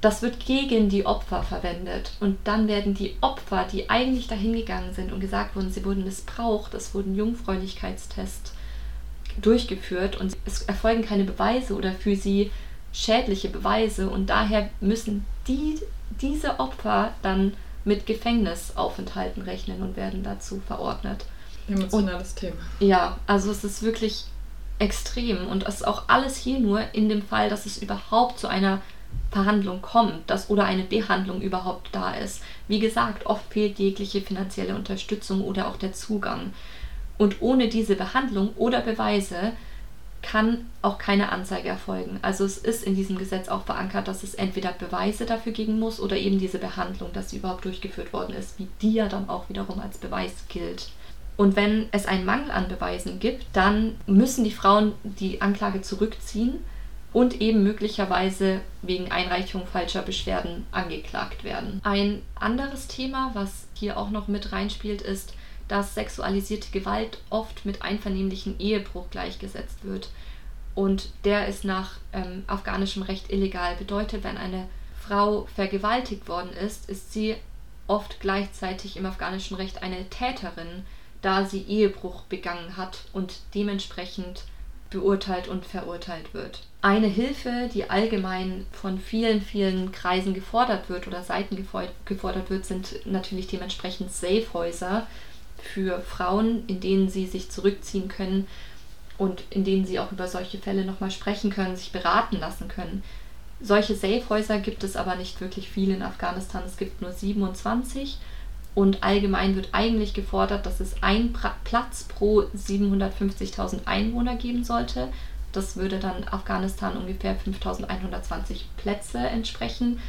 das wird gegen die Opfer verwendet. Und dann werden die Opfer, die eigentlich dahin gegangen sind und gesagt wurden, sie wurden missbraucht, es wurden Jungfräulichkeitstests durchgeführt und es erfolgen keine Beweise oder für sie schädliche Beweise und daher müssen die, diese Opfer dann mit Gefängnisaufenthalten rechnen und werden dazu verordnet. Emotionales und, Thema. Ja, also es ist wirklich extrem und es ist auch alles hier nur in dem Fall, dass es überhaupt zu einer Verhandlung kommt, dass oder eine Behandlung überhaupt da ist. Wie gesagt, oft fehlt jegliche finanzielle Unterstützung oder auch der Zugang. Und ohne diese Behandlung oder Beweise kann auch keine Anzeige erfolgen. Also es ist in diesem Gesetz auch verankert, dass es entweder Beweise dafür geben muss oder eben diese Behandlung, dass sie überhaupt durchgeführt worden ist, wie die ja dann auch wiederum als Beweis gilt. Und wenn es einen Mangel an Beweisen gibt, dann müssen die Frauen die Anklage zurückziehen und eben möglicherweise wegen Einreichung falscher Beschwerden angeklagt werden. Ein anderes Thema, was hier auch noch mit reinspielt, ist, dass sexualisierte Gewalt oft mit einvernehmlichem Ehebruch gleichgesetzt wird. Und der ist nach ähm, afghanischem Recht illegal. Bedeutet, wenn eine Frau vergewaltigt worden ist, ist sie oft gleichzeitig im afghanischen Recht eine Täterin, da sie Ehebruch begangen hat und dementsprechend beurteilt und verurteilt wird. Eine Hilfe, die allgemein von vielen, vielen Kreisen gefordert wird oder Seiten gefordert wird, sind natürlich dementsprechend Safehäuser für Frauen, in denen sie sich zurückziehen können und in denen sie auch über solche Fälle nochmal sprechen können, sich beraten lassen können. Solche Safehäuser gibt es aber nicht wirklich viele in Afghanistan. Es gibt nur 27 und allgemein wird eigentlich gefordert, dass es einen Platz pro 750.000 Einwohner geben sollte. Das würde dann Afghanistan ungefähr 5.120 Plätze entsprechen.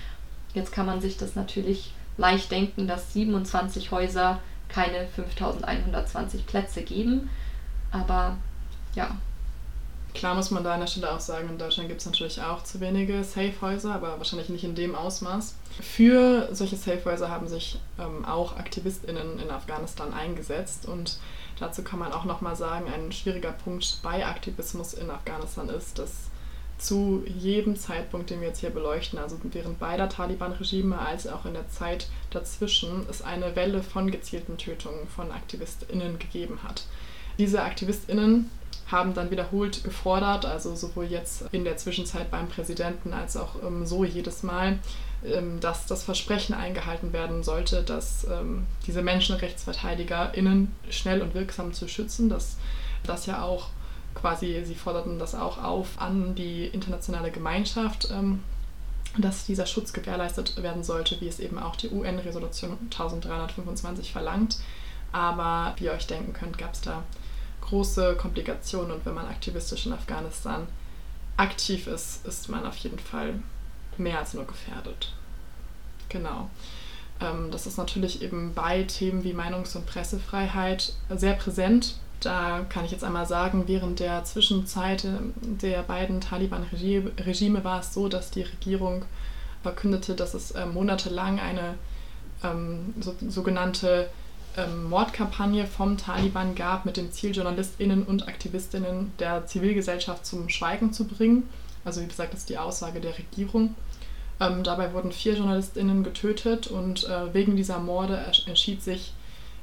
Jetzt kann man sich das natürlich leicht denken, dass 27 Häuser keine 5.120 Plätze geben. Aber ja, Klar muss man da an der Stelle auch sagen, in Deutschland gibt es natürlich auch zu wenige Safehäuser, aber wahrscheinlich nicht in dem Ausmaß. Für solche Safehäuser haben sich ähm, auch AktivistInnen in Afghanistan eingesetzt und dazu kann man auch nochmal sagen, ein schwieriger Punkt bei Aktivismus in Afghanistan ist, dass zu jedem Zeitpunkt, den wir jetzt hier beleuchten, also während beider Taliban-Regime als auch in der Zeit dazwischen, es eine Welle von gezielten Tötungen von AktivistInnen gegeben hat. Diese AktivistInnen haben dann wiederholt gefordert, also sowohl jetzt in der Zwischenzeit beim Präsidenten als auch ähm, so jedes Mal, ähm, dass das Versprechen eingehalten werden sollte, dass ähm, diese MenschenrechtsverteidigerInnen schnell und wirksam zu schützen, dass das ja auch quasi, sie forderten das auch auf an die internationale Gemeinschaft, ähm, dass dieser Schutz gewährleistet werden sollte, wie es eben auch die UN-Resolution 1325 verlangt. Aber wie ihr euch denken könnt, gab es da große Komplikationen und wenn man aktivistisch in Afghanistan aktiv ist, ist man auf jeden Fall mehr als nur gefährdet. Genau. Ähm, das ist natürlich eben bei Themen wie Meinungs- und Pressefreiheit sehr präsent. Da kann ich jetzt einmal sagen, während der Zwischenzeit der beiden Taliban-Regime war es so, dass die Regierung verkündete, dass es äh, monatelang eine ähm, so, sogenannte ähm, Mordkampagne vom Taliban gab, mit dem Ziel, JournalistInnen und AktivistInnen der Zivilgesellschaft zum Schweigen zu bringen. Also, wie gesagt, das ist die Aussage der Regierung. Ähm, dabei wurden vier JournalistInnen getötet und äh, wegen dieser Morde entschied sich,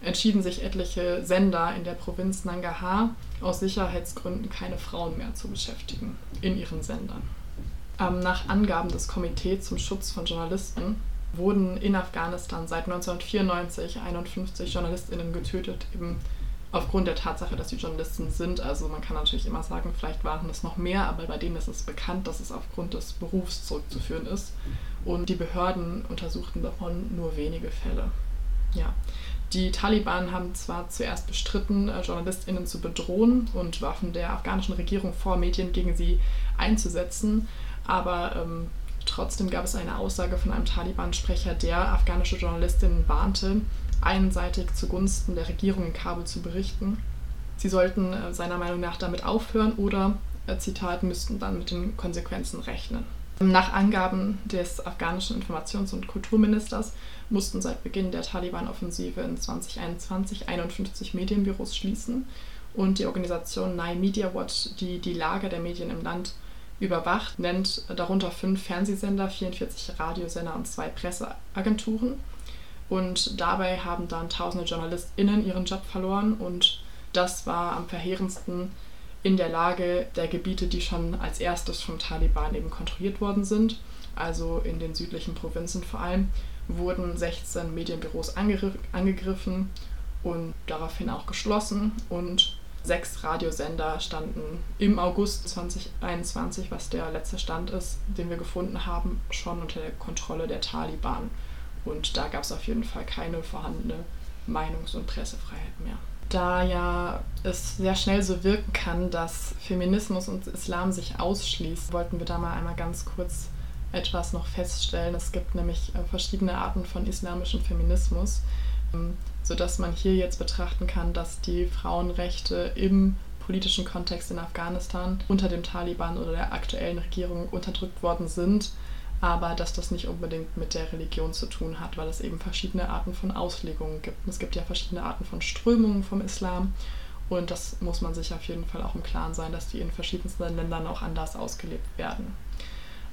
entschieden sich etliche Sender in der Provinz Nangarhar aus Sicherheitsgründen keine Frauen mehr zu beschäftigen in ihren Sendern. Ähm, nach Angaben des Komitees zum Schutz von Journalisten wurden in Afghanistan seit 1994 51 JournalistInnen getötet, eben aufgrund der Tatsache, dass sie Journalisten sind. Also man kann natürlich immer sagen, vielleicht waren es noch mehr, aber bei denen ist es bekannt, dass es aufgrund des Berufs zurückzuführen ist. Und die Behörden untersuchten davon nur wenige Fälle. Ja. Die Taliban haben zwar zuerst bestritten, äh, JournalistInnen zu bedrohen und warfen der afghanischen Regierung vor, Medien gegen sie einzusetzen, aber ähm, trotzdem gab es eine Aussage von einem Taliban-Sprecher, der afghanische Journalistinnen warnte, einseitig zugunsten der Regierung in Kabul zu berichten. Sie sollten äh, seiner Meinung nach damit aufhören oder, äh, Zitat, müssten dann mit den Konsequenzen rechnen. Nach Angaben des afghanischen Informations- und Kulturministers mussten seit Beginn der Taliban-Offensive in 2021 51 Medienbüros schließen und die Organisation Nine Media Watch, die die Lage der Medien im Land überwacht, nennt darunter fünf Fernsehsender, 44 Radiosender und zwei Presseagenturen. Und dabei haben dann tausende JournalistInnen ihren Job verloren und das war am verheerendsten in der Lage der Gebiete, die schon als erstes vom Taliban eben kontrolliert worden sind, also in den südlichen Provinzen vor allem, wurden 16 Medienbüros angegriffen und daraufhin auch geschlossen und sechs Radiosender standen im August 2021, was der letzte Stand ist, den wir gefunden haben, schon unter der Kontrolle der Taliban. Und da gab es auf jeden Fall keine vorhandene Meinungs- und Pressefreiheit mehr. Da ja es sehr schnell so wirken kann, dass Feminismus und Islam sich ausschließen, wollten wir da mal einmal ganz kurz etwas noch feststellen. Es gibt nämlich äh, verschiedene Arten von islamischem Feminismus, sodass man hier jetzt betrachten kann, dass die Frauenrechte im politischen Kontext in Afghanistan unter dem Taliban oder der aktuellen Regierung unterdrückt worden sind aber dass das nicht unbedingt mit der Religion zu tun hat, weil es eben verschiedene Arten von Auslegungen gibt. Es gibt ja verschiedene Arten von Strömungen vom Islam und das muss man sich auf jeden Fall auch im Klaren sein, dass die in verschiedensten Ländern auch anders ausgelebt werden.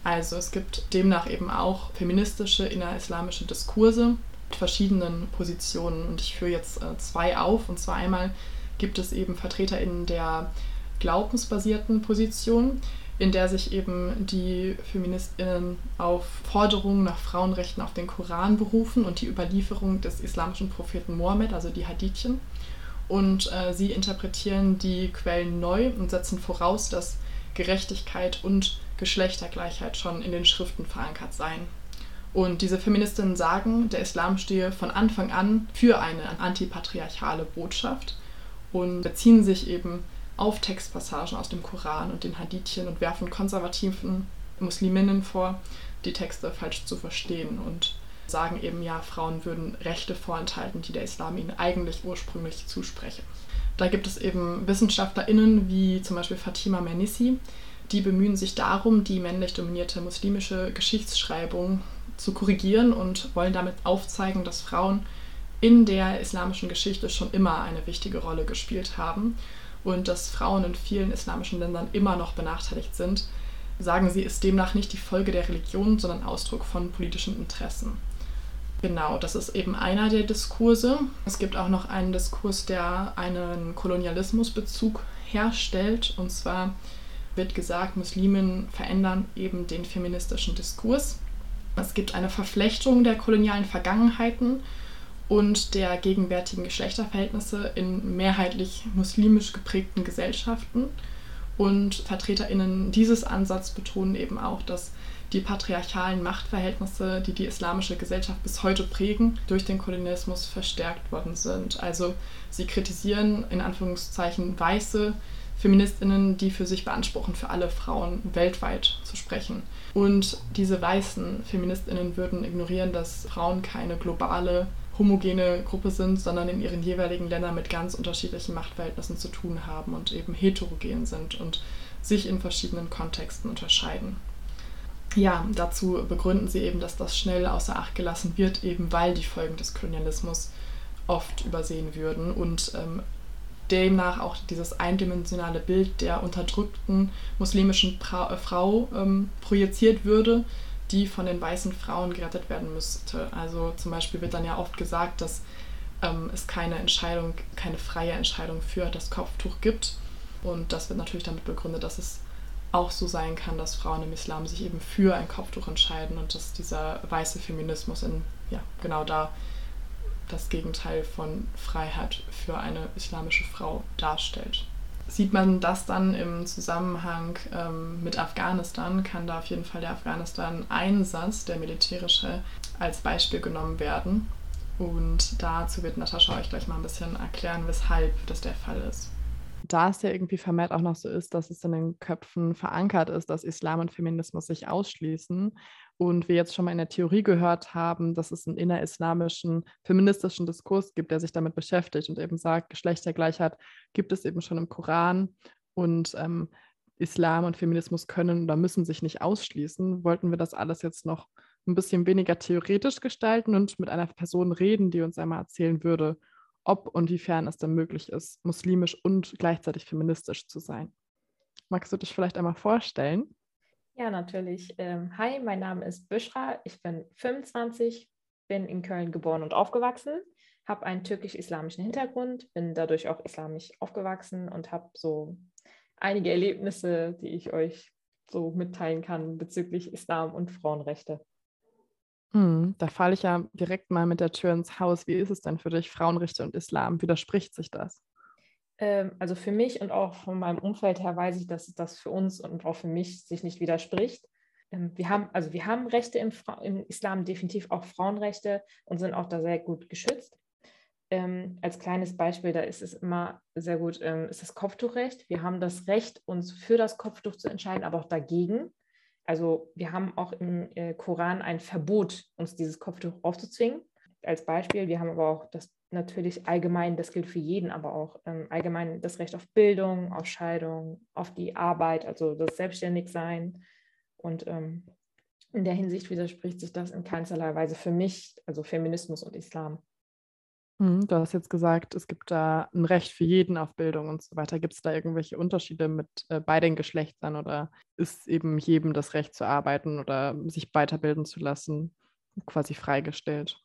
Also es gibt demnach eben auch feministische innerislamische Diskurse verschiedenen Positionen und ich führe jetzt äh, zwei auf und zwar einmal gibt es eben VertreterInnen der glaubensbasierten Position, in der sich eben die Feministinnen auf Forderungen nach Frauenrechten auf den Koran berufen und die Überlieferung des islamischen Propheten Mohammed, also die Hadithien. Und äh, sie interpretieren die Quellen neu und setzen voraus, dass Gerechtigkeit und Geschlechtergleichheit schon in den Schriften verankert seien. Und diese Feministinnen sagen, der Islam stehe von Anfang an für eine antipatriarchale Botschaft und beziehen sich eben auf Textpassagen aus dem Koran und den Hadithien und werfen konservativen Musliminnen vor, die Texte falsch zu verstehen und sagen eben, ja, Frauen würden Rechte vorenthalten, die der Islam ihnen eigentlich ursprünglich zuspreche. Da gibt es eben WissenschaftlerInnen wie zum Beispiel Fatima Mernissi, die bemühen sich darum, die männlich dominierte muslimische Geschichtsschreibung zu korrigieren und wollen damit aufzeigen, dass Frauen in der islamischen Geschichte schon immer eine wichtige Rolle gespielt haben und dass Frauen in vielen islamischen Ländern immer noch benachteiligt sind, sagen sie, ist demnach nicht die Folge der Religion, sondern Ausdruck von politischen Interessen. Genau, das ist eben einer der Diskurse. Es gibt auch noch einen Diskurs, der einen Kolonialismusbezug herstellt. Und zwar wird gesagt, Muslimen verändern eben den feministischen Diskurs. Es gibt eine Verflechtung der kolonialen Vergangenheiten und der gegenwärtigen Geschlechterverhältnisse in mehrheitlich muslimisch geprägten Gesellschaften. Und VertreterInnen dieses Ansatz betonen eben auch, dass die patriarchalen Machtverhältnisse, die die islamische Gesellschaft bis heute prägen, durch den Kolonialismus verstärkt worden sind. Also sie kritisieren in Anführungszeichen weiße Feministinnen, die für sich beanspruchen, für alle Frauen weltweit zu sprechen. Und diese weißen Feministinnen würden ignorieren, dass Frauen keine globale, homogene Gruppe sind, sondern in ihren jeweiligen Ländern mit ganz unterschiedlichen Machtverhältnissen zu tun haben und eben heterogen sind und sich in verschiedenen Kontexten unterscheiden. Ja, dazu begründen sie eben, dass das schnell außer Acht gelassen wird, eben weil die Folgen des Kolonialismus oft übersehen würden und ähm, demnach auch dieses eindimensionale Bild der unterdrückten muslimischen pra äh, Frau ähm, projiziert würde, die von den weißen Frauen gerettet werden müsste. Also zum Beispiel wird dann ja oft gesagt, dass ähm, es keine Entscheidung, keine freie Entscheidung für das Kopftuch gibt. Und das wird natürlich damit begründet, dass es auch so sein kann, dass Frauen im Islam sich eben für ein Kopftuch entscheiden und dass dieser weiße Feminismus in, ja, genau da das Gegenteil von Freiheit für eine islamische Frau darstellt. Sieht man das dann im Zusammenhang ähm, mit Afghanistan, kann da auf jeden Fall der Afghanistan-Einsatz, der militärische, als Beispiel genommen werden. Und dazu wird Natascha euch gleich mal ein bisschen erklären, weshalb das der Fall ist da es ja irgendwie vermehrt auch noch so ist, dass es in den Köpfen verankert ist, dass Islam und Feminismus sich ausschließen und wir jetzt schon mal in der Theorie gehört haben, dass es einen innerislamischen feministischen Diskurs gibt, der sich damit beschäftigt und eben sagt, Geschlechtergleichheit gibt es eben schon im Koran und ähm, Islam und Feminismus können oder müssen sich nicht ausschließen, wollten wir das alles jetzt noch ein bisschen weniger theoretisch gestalten und mit einer Person reden, die uns einmal erzählen würde, ob und wiefern es denn möglich ist, muslimisch und gleichzeitig feministisch zu sein. Magst du dich vielleicht einmal vorstellen? Ja, natürlich. Ähm, hi, mein Name ist Büschra, ich bin 25, bin in Köln geboren und aufgewachsen, habe einen türkisch-islamischen Hintergrund, bin dadurch auch islamisch aufgewachsen und habe so einige Erlebnisse, die ich euch so mitteilen kann bezüglich Islam und Frauenrechte. Hm, da falle ich ja direkt mal mit der Tür ins Haus. Wie ist es denn für dich, Frauenrechte und Islam? Widerspricht sich das? Ähm, also für mich und auch von meinem Umfeld her weiß ich, dass das für uns und auch für mich sich nicht widerspricht. Ähm, wir haben, also wir haben Rechte im, im, Islam, definitiv auch Frauenrechte und sind auch da sehr gut geschützt. Ähm, als kleines Beispiel, da ist es immer sehr gut, ähm, ist das Kopftuchrecht. Wir haben das Recht, uns für das Kopftuch zu entscheiden, aber auch dagegen. Also wir haben auch im äh, Koran ein Verbot, uns dieses Kopftuch aufzuzwingen. Als Beispiel, wir haben aber auch das natürlich allgemein, das gilt für jeden, aber auch ähm, allgemein das Recht auf Bildung, auf Scheidung, auf die Arbeit, also das Selbstständigsein. Und ähm, in der Hinsicht widerspricht sich das in keinsterlei Weise für mich, also Feminismus und Islam. Hm, du hast jetzt gesagt, es gibt da ein Recht für jeden auf Bildung und so weiter. Gibt es da irgendwelche Unterschiede mit äh, bei den Geschlechtern oder ist eben jedem das Recht zu arbeiten oder sich weiterbilden zu lassen quasi freigestellt?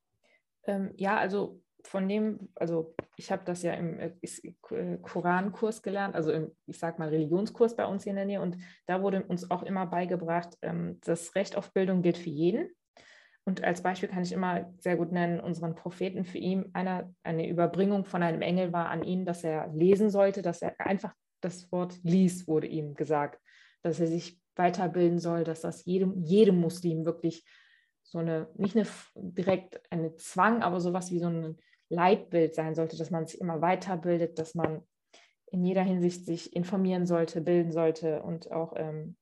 Ähm, ja, also von dem, also ich habe das ja im äh, äh, Korankurs gelernt, also im, ich sag mal, Religionskurs bei uns hier in der Nähe und da wurde uns auch immer beigebracht, ähm, das Recht auf Bildung gilt für jeden. Und als Beispiel kann ich immer sehr gut nennen, unseren Propheten. Für ihn einer, eine Überbringung von einem Engel war an ihn, dass er lesen sollte, dass er einfach das Wort lies, wurde ihm gesagt, dass er sich weiterbilden soll, dass das jedem, jedem Muslim wirklich so eine, nicht eine direkt eine Zwang, aber sowas wie so ein Leitbild sein sollte, dass man sich immer weiterbildet, dass man in jeder Hinsicht sich informieren sollte, bilden sollte und auch ähm,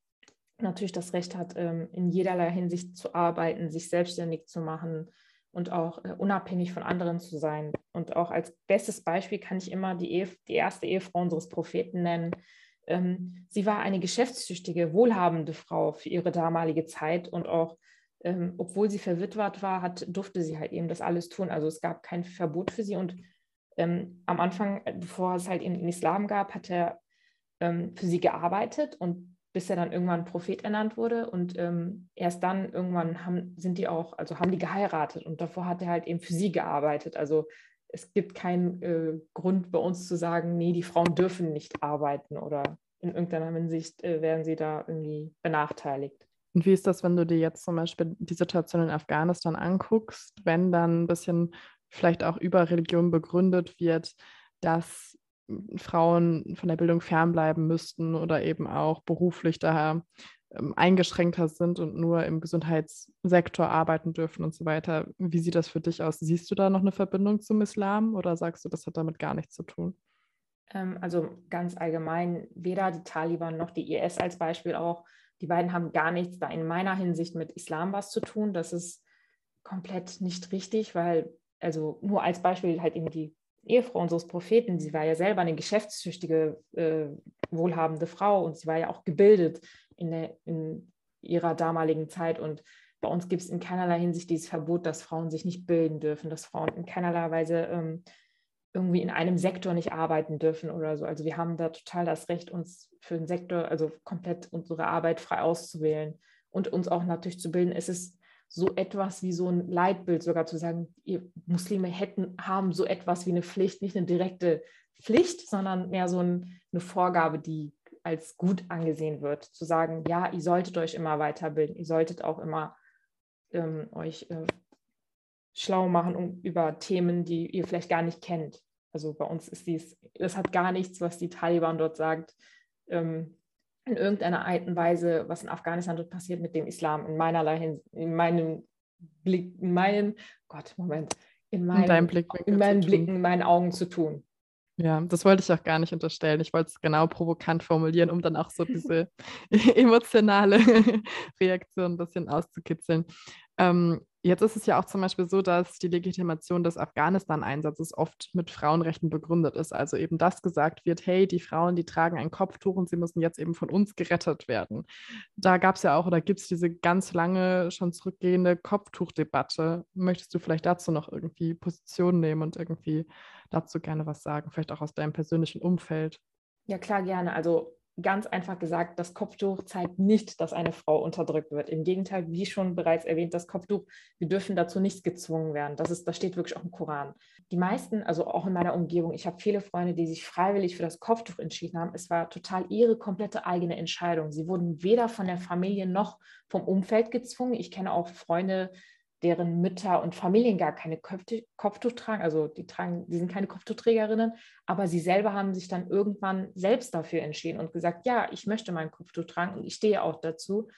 natürlich das Recht hat, ähm, in jederlei Hinsicht zu arbeiten, sich selbstständig zu machen und auch äh, unabhängig von anderen zu sein. Und auch als bestes Beispiel kann ich immer die, Ehe, die erste Ehefrau unseres Propheten nennen. Ähm, sie war eine geschäftstüchtige, wohlhabende Frau für ihre damalige Zeit und auch ähm, obwohl sie verwitwet war, hat, durfte sie halt eben das alles tun. Also es gab kein Verbot für sie. Und ähm, am Anfang, äh, bevor es halt den Islam gab, hat er ähm, für sie gearbeitet und bis er dann irgendwann Prophet ernannt wurde. Und ähm, erst dann irgendwann haben, sind die auch, also haben die geheiratet und davor hat er halt eben für sie gearbeitet. Also es gibt keinen äh, Grund bei uns zu sagen, nee, die Frauen dürfen nicht arbeiten oder in irgendeiner Hinsicht äh, werden sie da irgendwie benachteiligt. Und wie ist das, wenn du dir jetzt zum Beispiel die Situation in Afghanistan anguckst, wenn dann ein bisschen vielleicht auch über Religion begründet wird, dass Frauen von der Bildung fernbleiben müssten oder eben auch beruflich daher ähm, eingeschränkter sind und nur im Gesundheitssektor arbeiten dürfen und so weiter. Wie sieht das für dich aus? Siehst du da noch eine Verbindung zum Islam oder sagst du, das hat damit gar nichts zu tun? Ähm, also ganz allgemein, weder die Taliban noch die IS als Beispiel auch, die beiden haben gar nichts da in meiner Hinsicht mit Islam was zu tun. Das ist komplett nicht richtig, weil, also nur als Beispiel halt eben die Ehefrau unseres Propheten, sie war ja selber eine geschäftstüchtige, äh, wohlhabende Frau und sie war ja auch gebildet in, der, in ihrer damaligen Zeit. Und bei uns gibt es in keinerlei Hinsicht dieses Verbot, dass Frauen sich nicht bilden dürfen, dass Frauen in keinerlei Weise ähm, irgendwie in einem Sektor nicht arbeiten dürfen oder so. Also wir haben da total das Recht, uns für den Sektor, also komplett unsere Arbeit frei auszuwählen und uns auch natürlich zu bilden. Es ist so etwas wie so ein Leitbild, sogar zu sagen, ihr Muslime hätten, haben so etwas wie eine Pflicht, nicht eine direkte Pflicht, sondern mehr so ein, eine Vorgabe, die als gut angesehen wird, zu sagen, ja, ihr solltet euch immer weiterbilden, ihr solltet auch immer ähm, euch äh, schlau machen um, über Themen, die ihr vielleicht gar nicht kennt. Also bei uns ist dies, das hat gar nichts, was die Taliban dort sagt, ähm, in irgendeiner Art und Weise, was in Afghanistan dort passiert mit dem Islam, in meinerlei, in meinem Blick, in meinen, Gott, Moment, in meinen, in, Blick, in meinen Blicken, in meinen Augen zu tun. Ja, das wollte ich auch gar nicht unterstellen. Ich wollte es genau provokant formulieren, um dann auch so diese emotionale Reaktion ein bisschen auszukitzeln. Ähm, Jetzt ist es ja auch zum Beispiel so, dass die Legitimation des Afghanistan-Einsatzes oft mit Frauenrechten begründet ist. Also eben das gesagt wird, hey, die Frauen, die tragen ein Kopftuch und sie müssen jetzt eben von uns gerettet werden. Da gab es ja auch oder gibt es diese ganz lange schon zurückgehende Kopftuchdebatte. Möchtest du vielleicht dazu noch irgendwie Position nehmen und irgendwie dazu gerne was sagen, vielleicht auch aus deinem persönlichen Umfeld? Ja, klar, gerne. Also ganz einfach gesagt, das Kopftuch zeigt nicht, dass eine Frau unterdrückt wird. Im Gegenteil, wie schon bereits erwähnt, das Kopftuch, wir dürfen dazu nicht gezwungen werden. Das, ist, das steht wirklich auch im Koran. Die meisten, also auch in meiner Umgebung, ich habe viele Freunde, die sich freiwillig für das Kopftuch entschieden haben. Es war total ihre komplette eigene Entscheidung. Sie wurden weder von der Familie noch vom Umfeld gezwungen. Ich kenne auch Freunde, deren Mütter und Familien gar keine Kopftuch tragen, also die tragen, die sind keine Kopftuchträgerinnen, aber sie selber haben sich dann irgendwann selbst dafür entschieden und gesagt, ja, ich möchte mein Kopftuch tragen und ich stehe auch dazu.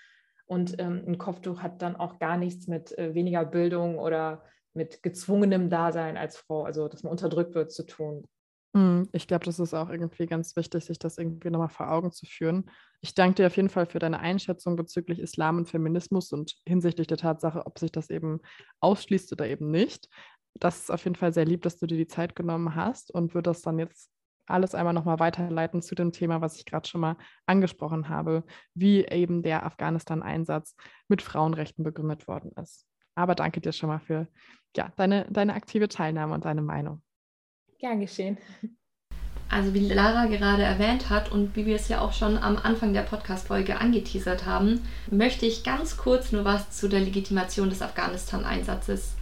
Und ähm, ein Kopftuch hat dann auch gar nichts mit äh, weniger Bildung oder mit gezwungenem Dasein als Frau, also dass man unterdrückt wird, zu tun. Mhm, ich glaube, das ist auch irgendwie ganz wichtig, sich das irgendwie nochmal vor Augen zu führen. Ich danke dir auf jeden Fall für deine Einschätzung bezüglich Islam und Feminismus und hinsichtlich der Tatsache, ob sich das eben ausschließt oder eben nicht. Das ist auf jeden Fall sehr lieb, dass du dir die Zeit genommen hast und würde das dann jetzt alles einmal nochmal weiterleiten zu dem Thema, was ich gerade schon mal angesprochen habe, wie eben der Afghanistan-Einsatz mit Frauenrechten begründet worden ist. Aber danke dir schon mal für ja, deine, deine aktive Teilnahme und deine Meinung. Gern geschehen. Also wie Lara gerade erwähnt hat und wie wir es ja auch schon am Anfang der Podcast-Folge angeteasert haben, möchte ich ganz kurz nur was zu der Legitimation des Afghanistan-Einsatzes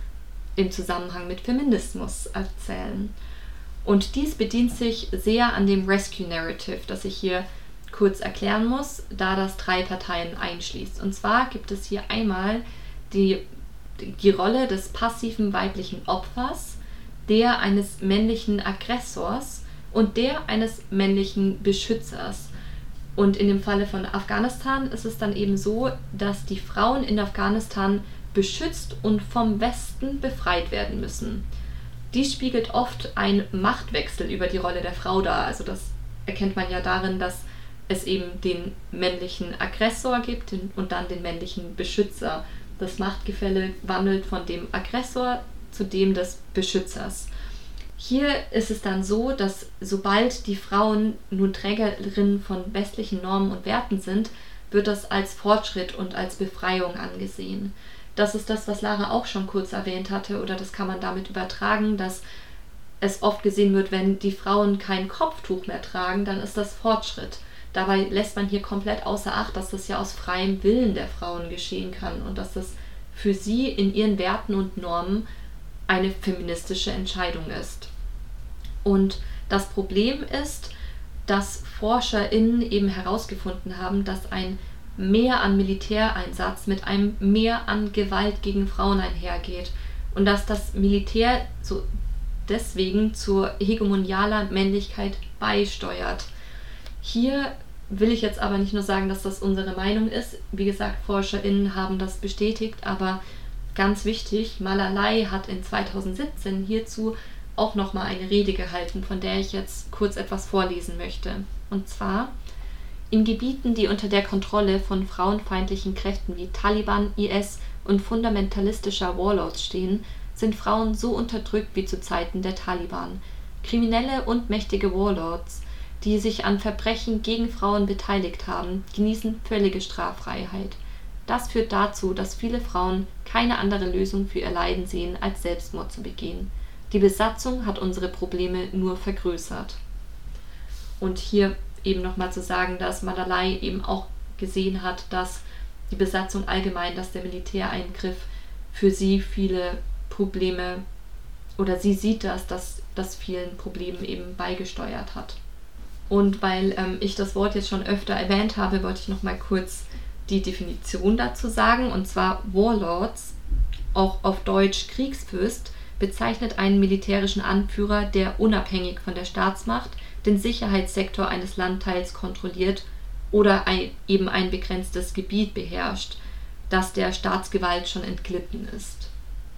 im Zusammenhang mit Feminismus erzählen. Und dies bedient sich sehr an dem Rescue Narrative, das ich hier kurz erklären muss, da das drei Parteien einschließt. Und zwar gibt es hier einmal die, die Rolle des passiven weiblichen Opfers, der eines männlichen Aggressors und der eines männlichen Beschützers. Und in dem Falle von Afghanistan ist es dann eben so, dass die Frauen in Afghanistan beschützt und vom Westen befreit werden müssen. Dies spiegelt oft einen Machtwechsel über die Rolle der Frau dar. Also das erkennt man ja darin, dass es eben den männlichen Aggressor gibt und dann den männlichen Beschützer. Das Machtgefälle wandelt von dem Aggressor zu dem des Beschützers. Hier ist es dann so, dass sobald die Frauen nun Trägerinnen von westlichen Normen und Werten sind, wird das als Fortschritt und als Befreiung angesehen. Das ist das, was Lara auch schon kurz erwähnt hatte, oder das kann man damit übertragen, dass es oft gesehen wird, wenn die Frauen kein Kopftuch mehr tragen, dann ist das Fortschritt. Dabei lässt man hier komplett außer Acht, dass das ja aus freiem Willen der Frauen geschehen kann und dass das für sie in ihren Werten und Normen eine feministische Entscheidung ist. Und das Problem ist, dass ForscherInnen eben herausgefunden haben, dass ein Mehr an Militäreinsatz mit einem Mehr an Gewalt gegen Frauen einhergeht und dass das Militär so deswegen zur hegemonialer Männlichkeit beisteuert. Hier will ich jetzt aber nicht nur sagen, dass das unsere Meinung ist. Wie gesagt, ForscherInnen haben das bestätigt, aber ganz wichtig, Malalai hat in 2017 hierzu auch nochmal eine Rede gehalten, von der ich jetzt kurz etwas vorlesen möchte. Und zwar, in Gebieten, die unter der Kontrolle von frauenfeindlichen Kräften wie Taliban, IS und fundamentalistischer Warlords stehen, sind Frauen so unterdrückt wie zu Zeiten der Taliban. Kriminelle und mächtige Warlords die sich an Verbrechen gegen Frauen beteiligt haben, genießen völlige Straffreiheit. Das führt dazu, dass viele Frauen keine andere Lösung für ihr Leiden sehen, als Selbstmord zu begehen. Die Besatzung hat unsere Probleme nur vergrößert. Und hier eben nochmal zu sagen, dass Madalai eben auch gesehen hat, dass die Besatzung allgemein, dass der Militäreingriff für sie viele Probleme oder sie sieht das, dass das vielen Problemen eben beigesteuert hat. Und weil ähm, ich das Wort jetzt schon öfter erwähnt habe, wollte ich noch mal kurz die Definition dazu sagen. Und zwar Warlords, auch auf Deutsch Kriegsfürst, bezeichnet einen militärischen Anführer, der unabhängig von der Staatsmacht den Sicherheitssektor eines Landteils kontrolliert oder ein, eben ein begrenztes Gebiet beherrscht, das der Staatsgewalt schon entglitten ist.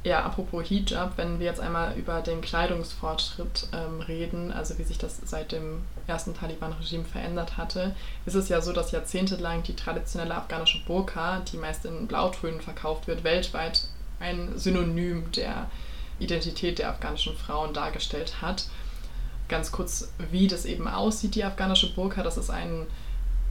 Ja, apropos Hijab, wenn wir jetzt einmal über den Kleidungsfortschritt ähm, reden, also wie sich das seit dem ersten Taliban-Regime verändert hatte, ist es ja so, dass jahrzehntelang die traditionelle afghanische Burka, die meist in Blautönen verkauft wird, weltweit ein Synonym der Identität der afghanischen Frauen dargestellt hat. Ganz kurz, wie das eben aussieht, die afghanische Burka, das ist ein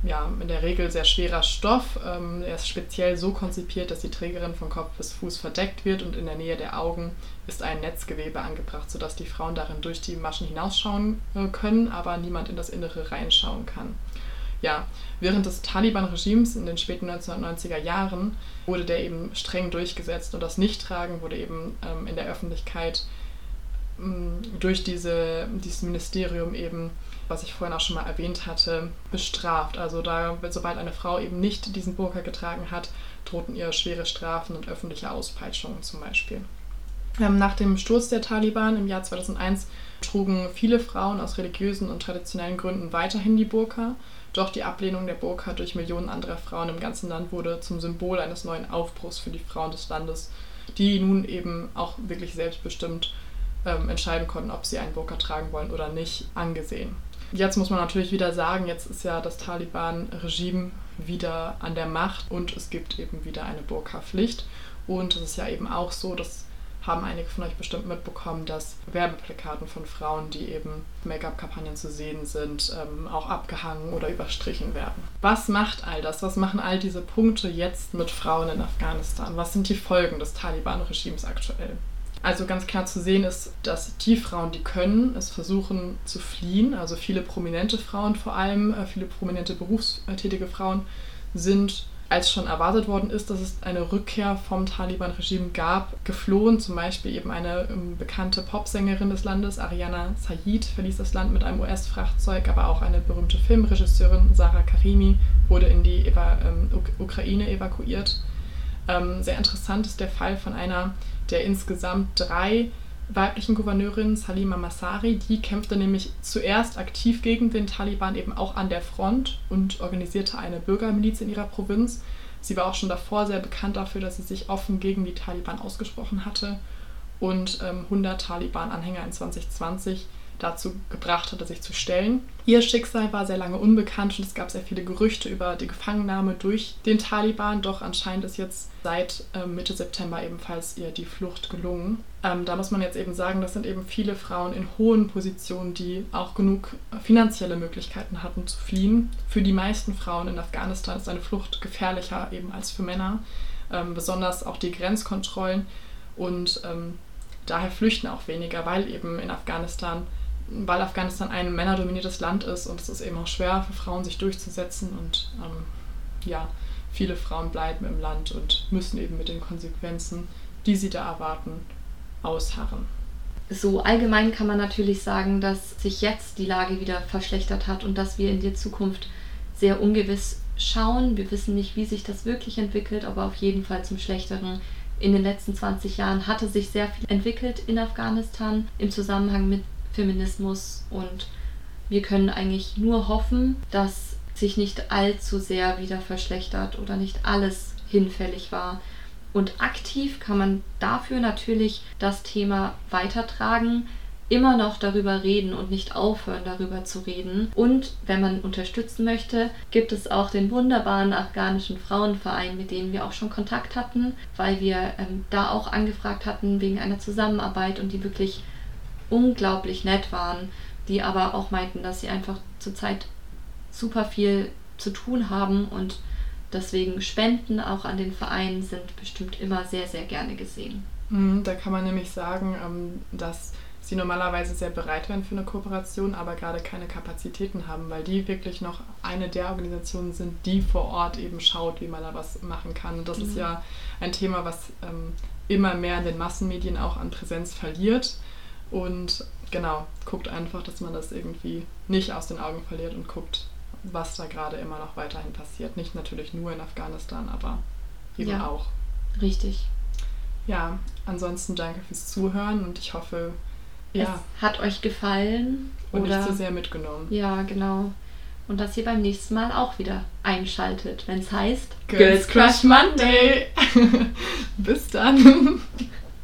ja, in der Regel sehr schwerer Stoff. Ähm, er ist speziell so konzipiert, dass die Trägerin von Kopf bis Fuß verdeckt wird und in der Nähe der Augen ist ein Netzgewebe angebracht, sodass die Frauen darin durch die Maschen hinausschauen äh, können, aber niemand in das Innere reinschauen kann. Ja, während des Taliban-Regimes in den späten 1990er Jahren wurde der eben streng durchgesetzt und das Nichttragen wurde eben ähm, in der Öffentlichkeit ähm, durch diese, dieses Ministerium eben was ich vorhin auch schon mal erwähnt hatte, bestraft. Also da, sobald eine Frau eben nicht diesen Burka getragen hat, drohten ihr schwere Strafen und öffentliche Auspeitschungen zum Beispiel. Ähm, nach dem Sturz der Taliban im Jahr 2001 trugen viele Frauen aus religiösen und traditionellen Gründen weiterhin die Burka. Doch die Ablehnung der Burka durch Millionen anderer Frauen im ganzen Land wurde zum Symbol eines neuen Aufbruchs für die Frauen des Landes, die nun eben auch wirklich selbstbestimmt ähm, entscheiden konnten, ob sie einen Burka tragen wollen oder nicht, angesehen. Jetzt muss man natürlich wieder sagen, jetzt ist ja das Taliban-Regime wieder an der Macht und es gibt eben wieder eine Burka-Pflicht. Und es ist ja eben auch so, das haben einige von euch bestimmt mitbekommen, dass Werbeplakaten von Frauen, die eben Make-up-Kampagnen zu sehen sind, ähm, auch abgehangen oder überstrichen werden. Was macht all das? Was machen all diese Punkte jetzt mit Frauen in Afghanistan? Was sind die Folgen des Taliban-Regimes aktuell? Also ganz klar zu sehen ist, dass die Frauen, die können, es versuchen zu fliehen. Also viele prominente Frauen vor allem, äh, viele prominente berufstätige Frauen sind, als schon erwartet worden ist, dass es eine Rückkehr vom Taliban-Regime gab, geflohen. Zum Beispiel eben eine ähm, bekannte Popsängerin des Landes, Ariana Said, verließ das Land mit einem US-Frachtzeug, aber auch eine berühmte Filmregisseurin, Sarah Karimi, wurde in die Eva ähm, Ukraine evakuiert. Ähm, sehr interessant ist der Fall von einer der insgesamt drei weiblichen Gouverneurin Salima Masari, die kämpfte nämlich zuerst aktiv gegen den Taliban eben auch an der Front und organisierte eine Bürgermiliz in ihrer Provinz. Sie war auch schon davor sehr bekannt dafür, dass sie sich offen gegen die Taliban ausgesprochen hatte und ähm, 100 Taliban-Anhänger in 2020 dazu gebracht hatte, sich zu stellen. Ihr Schicksal war sehr lange unbekannt und es gab sehr viele Gerüchte über die Gefangennahme durch den Taliban, doch anscheinend ist jetzt seit äh, Mitte September ebenfalls ihr die Flucht gelungen. Ähm, da muss man jetzt eben sagen, das sind eben viele Frauen in hohen Positionen, die auch genug finanzielle Möglichkeiten hatten zu fliehen. Für die meisten Frauen in Afghanistan ist eine Flucht gefährlicher eben als für Männer, ähm, besonders auch die Grenzkontrollen und ähm, daher flüchten auch weniger, weil eben in Afghanistan weil Afghanistan ein männerdominiertes Land ist und es ist eben auch schwer für Frauen sich durchzusetzen und ähm, ja, viele Frauen bleiben im Land und müssen eben mit den Konsequenzen, die sie da erwarten, ausharren. So allgemein kann man natürlich sagen, dass sich jetzt die Lage wieder verschlechtert hat und dass wir in der Zukunft sehr ungewiss schauen. Wir wissen nicht, wie sich das wirklich entwickelt, aber auf jeden Fall zum Schlechteren. In den letzten 20 Jahren hatte sich sehr viel entwickelt in Afghanistan im Zusammenhang mit Feminismus und wir können eigentlich nur hoffen, dass sich nicht allzu sehr wieder verschlechtert oder nicht alles hinfällig war. Und aktiv kann man dafür natürlich das Thema weitertragen, immer noch darüber reden und nicht aufhören, darüber zu reden. Und wenn man unterstützen möchte, gibt es auch den wunderbaren afghanischen Frauenverein, mit dem wir auch schon Kontakt hatten, weil wir ähm, da auch angefragt hatten wegen einer Zusammenarbeit und die wirklich unglaublich nett waren, die aber auch meinten, dass sie einfach zurzeit super viel zu tun haben und deswegen Spenden auch an den Verein sind bestimmt immer sehr, sehr gerne gesehen. Mhm, da kann man nämlich sagen, ähm, dass sie normalerweise sehr bereit wären für eine Kooperation, aber gerade keine Kapazitäten haben, weil die wirklich noch eine der Organisationen sind, die vor Ort eben schaut, wie man da was machen kann. Und das mhm. ist ja ein Thema, was ähm, immer mehr in den Massenmedien auch an Präsenz verliert. Und genau, guckt einfach, dass man das irgendwie nicht aus den Augen verliert und guckt, was da gerade immer noch weiterhin passiert. Nicht natürlich nur in Afghanistan, aber eben ja, auch. Richtig. Ja, ansonsten danke fürs Zuhören und ich hoffe, ja. Es hat euch gefallen. Und oder, nicht zu sehr mitgenommen. Ja, genau. Und dass ihr beim nächsten Mal auch wieder einschaltet, wenn es heißt Girls Crush Monday. Bis dann.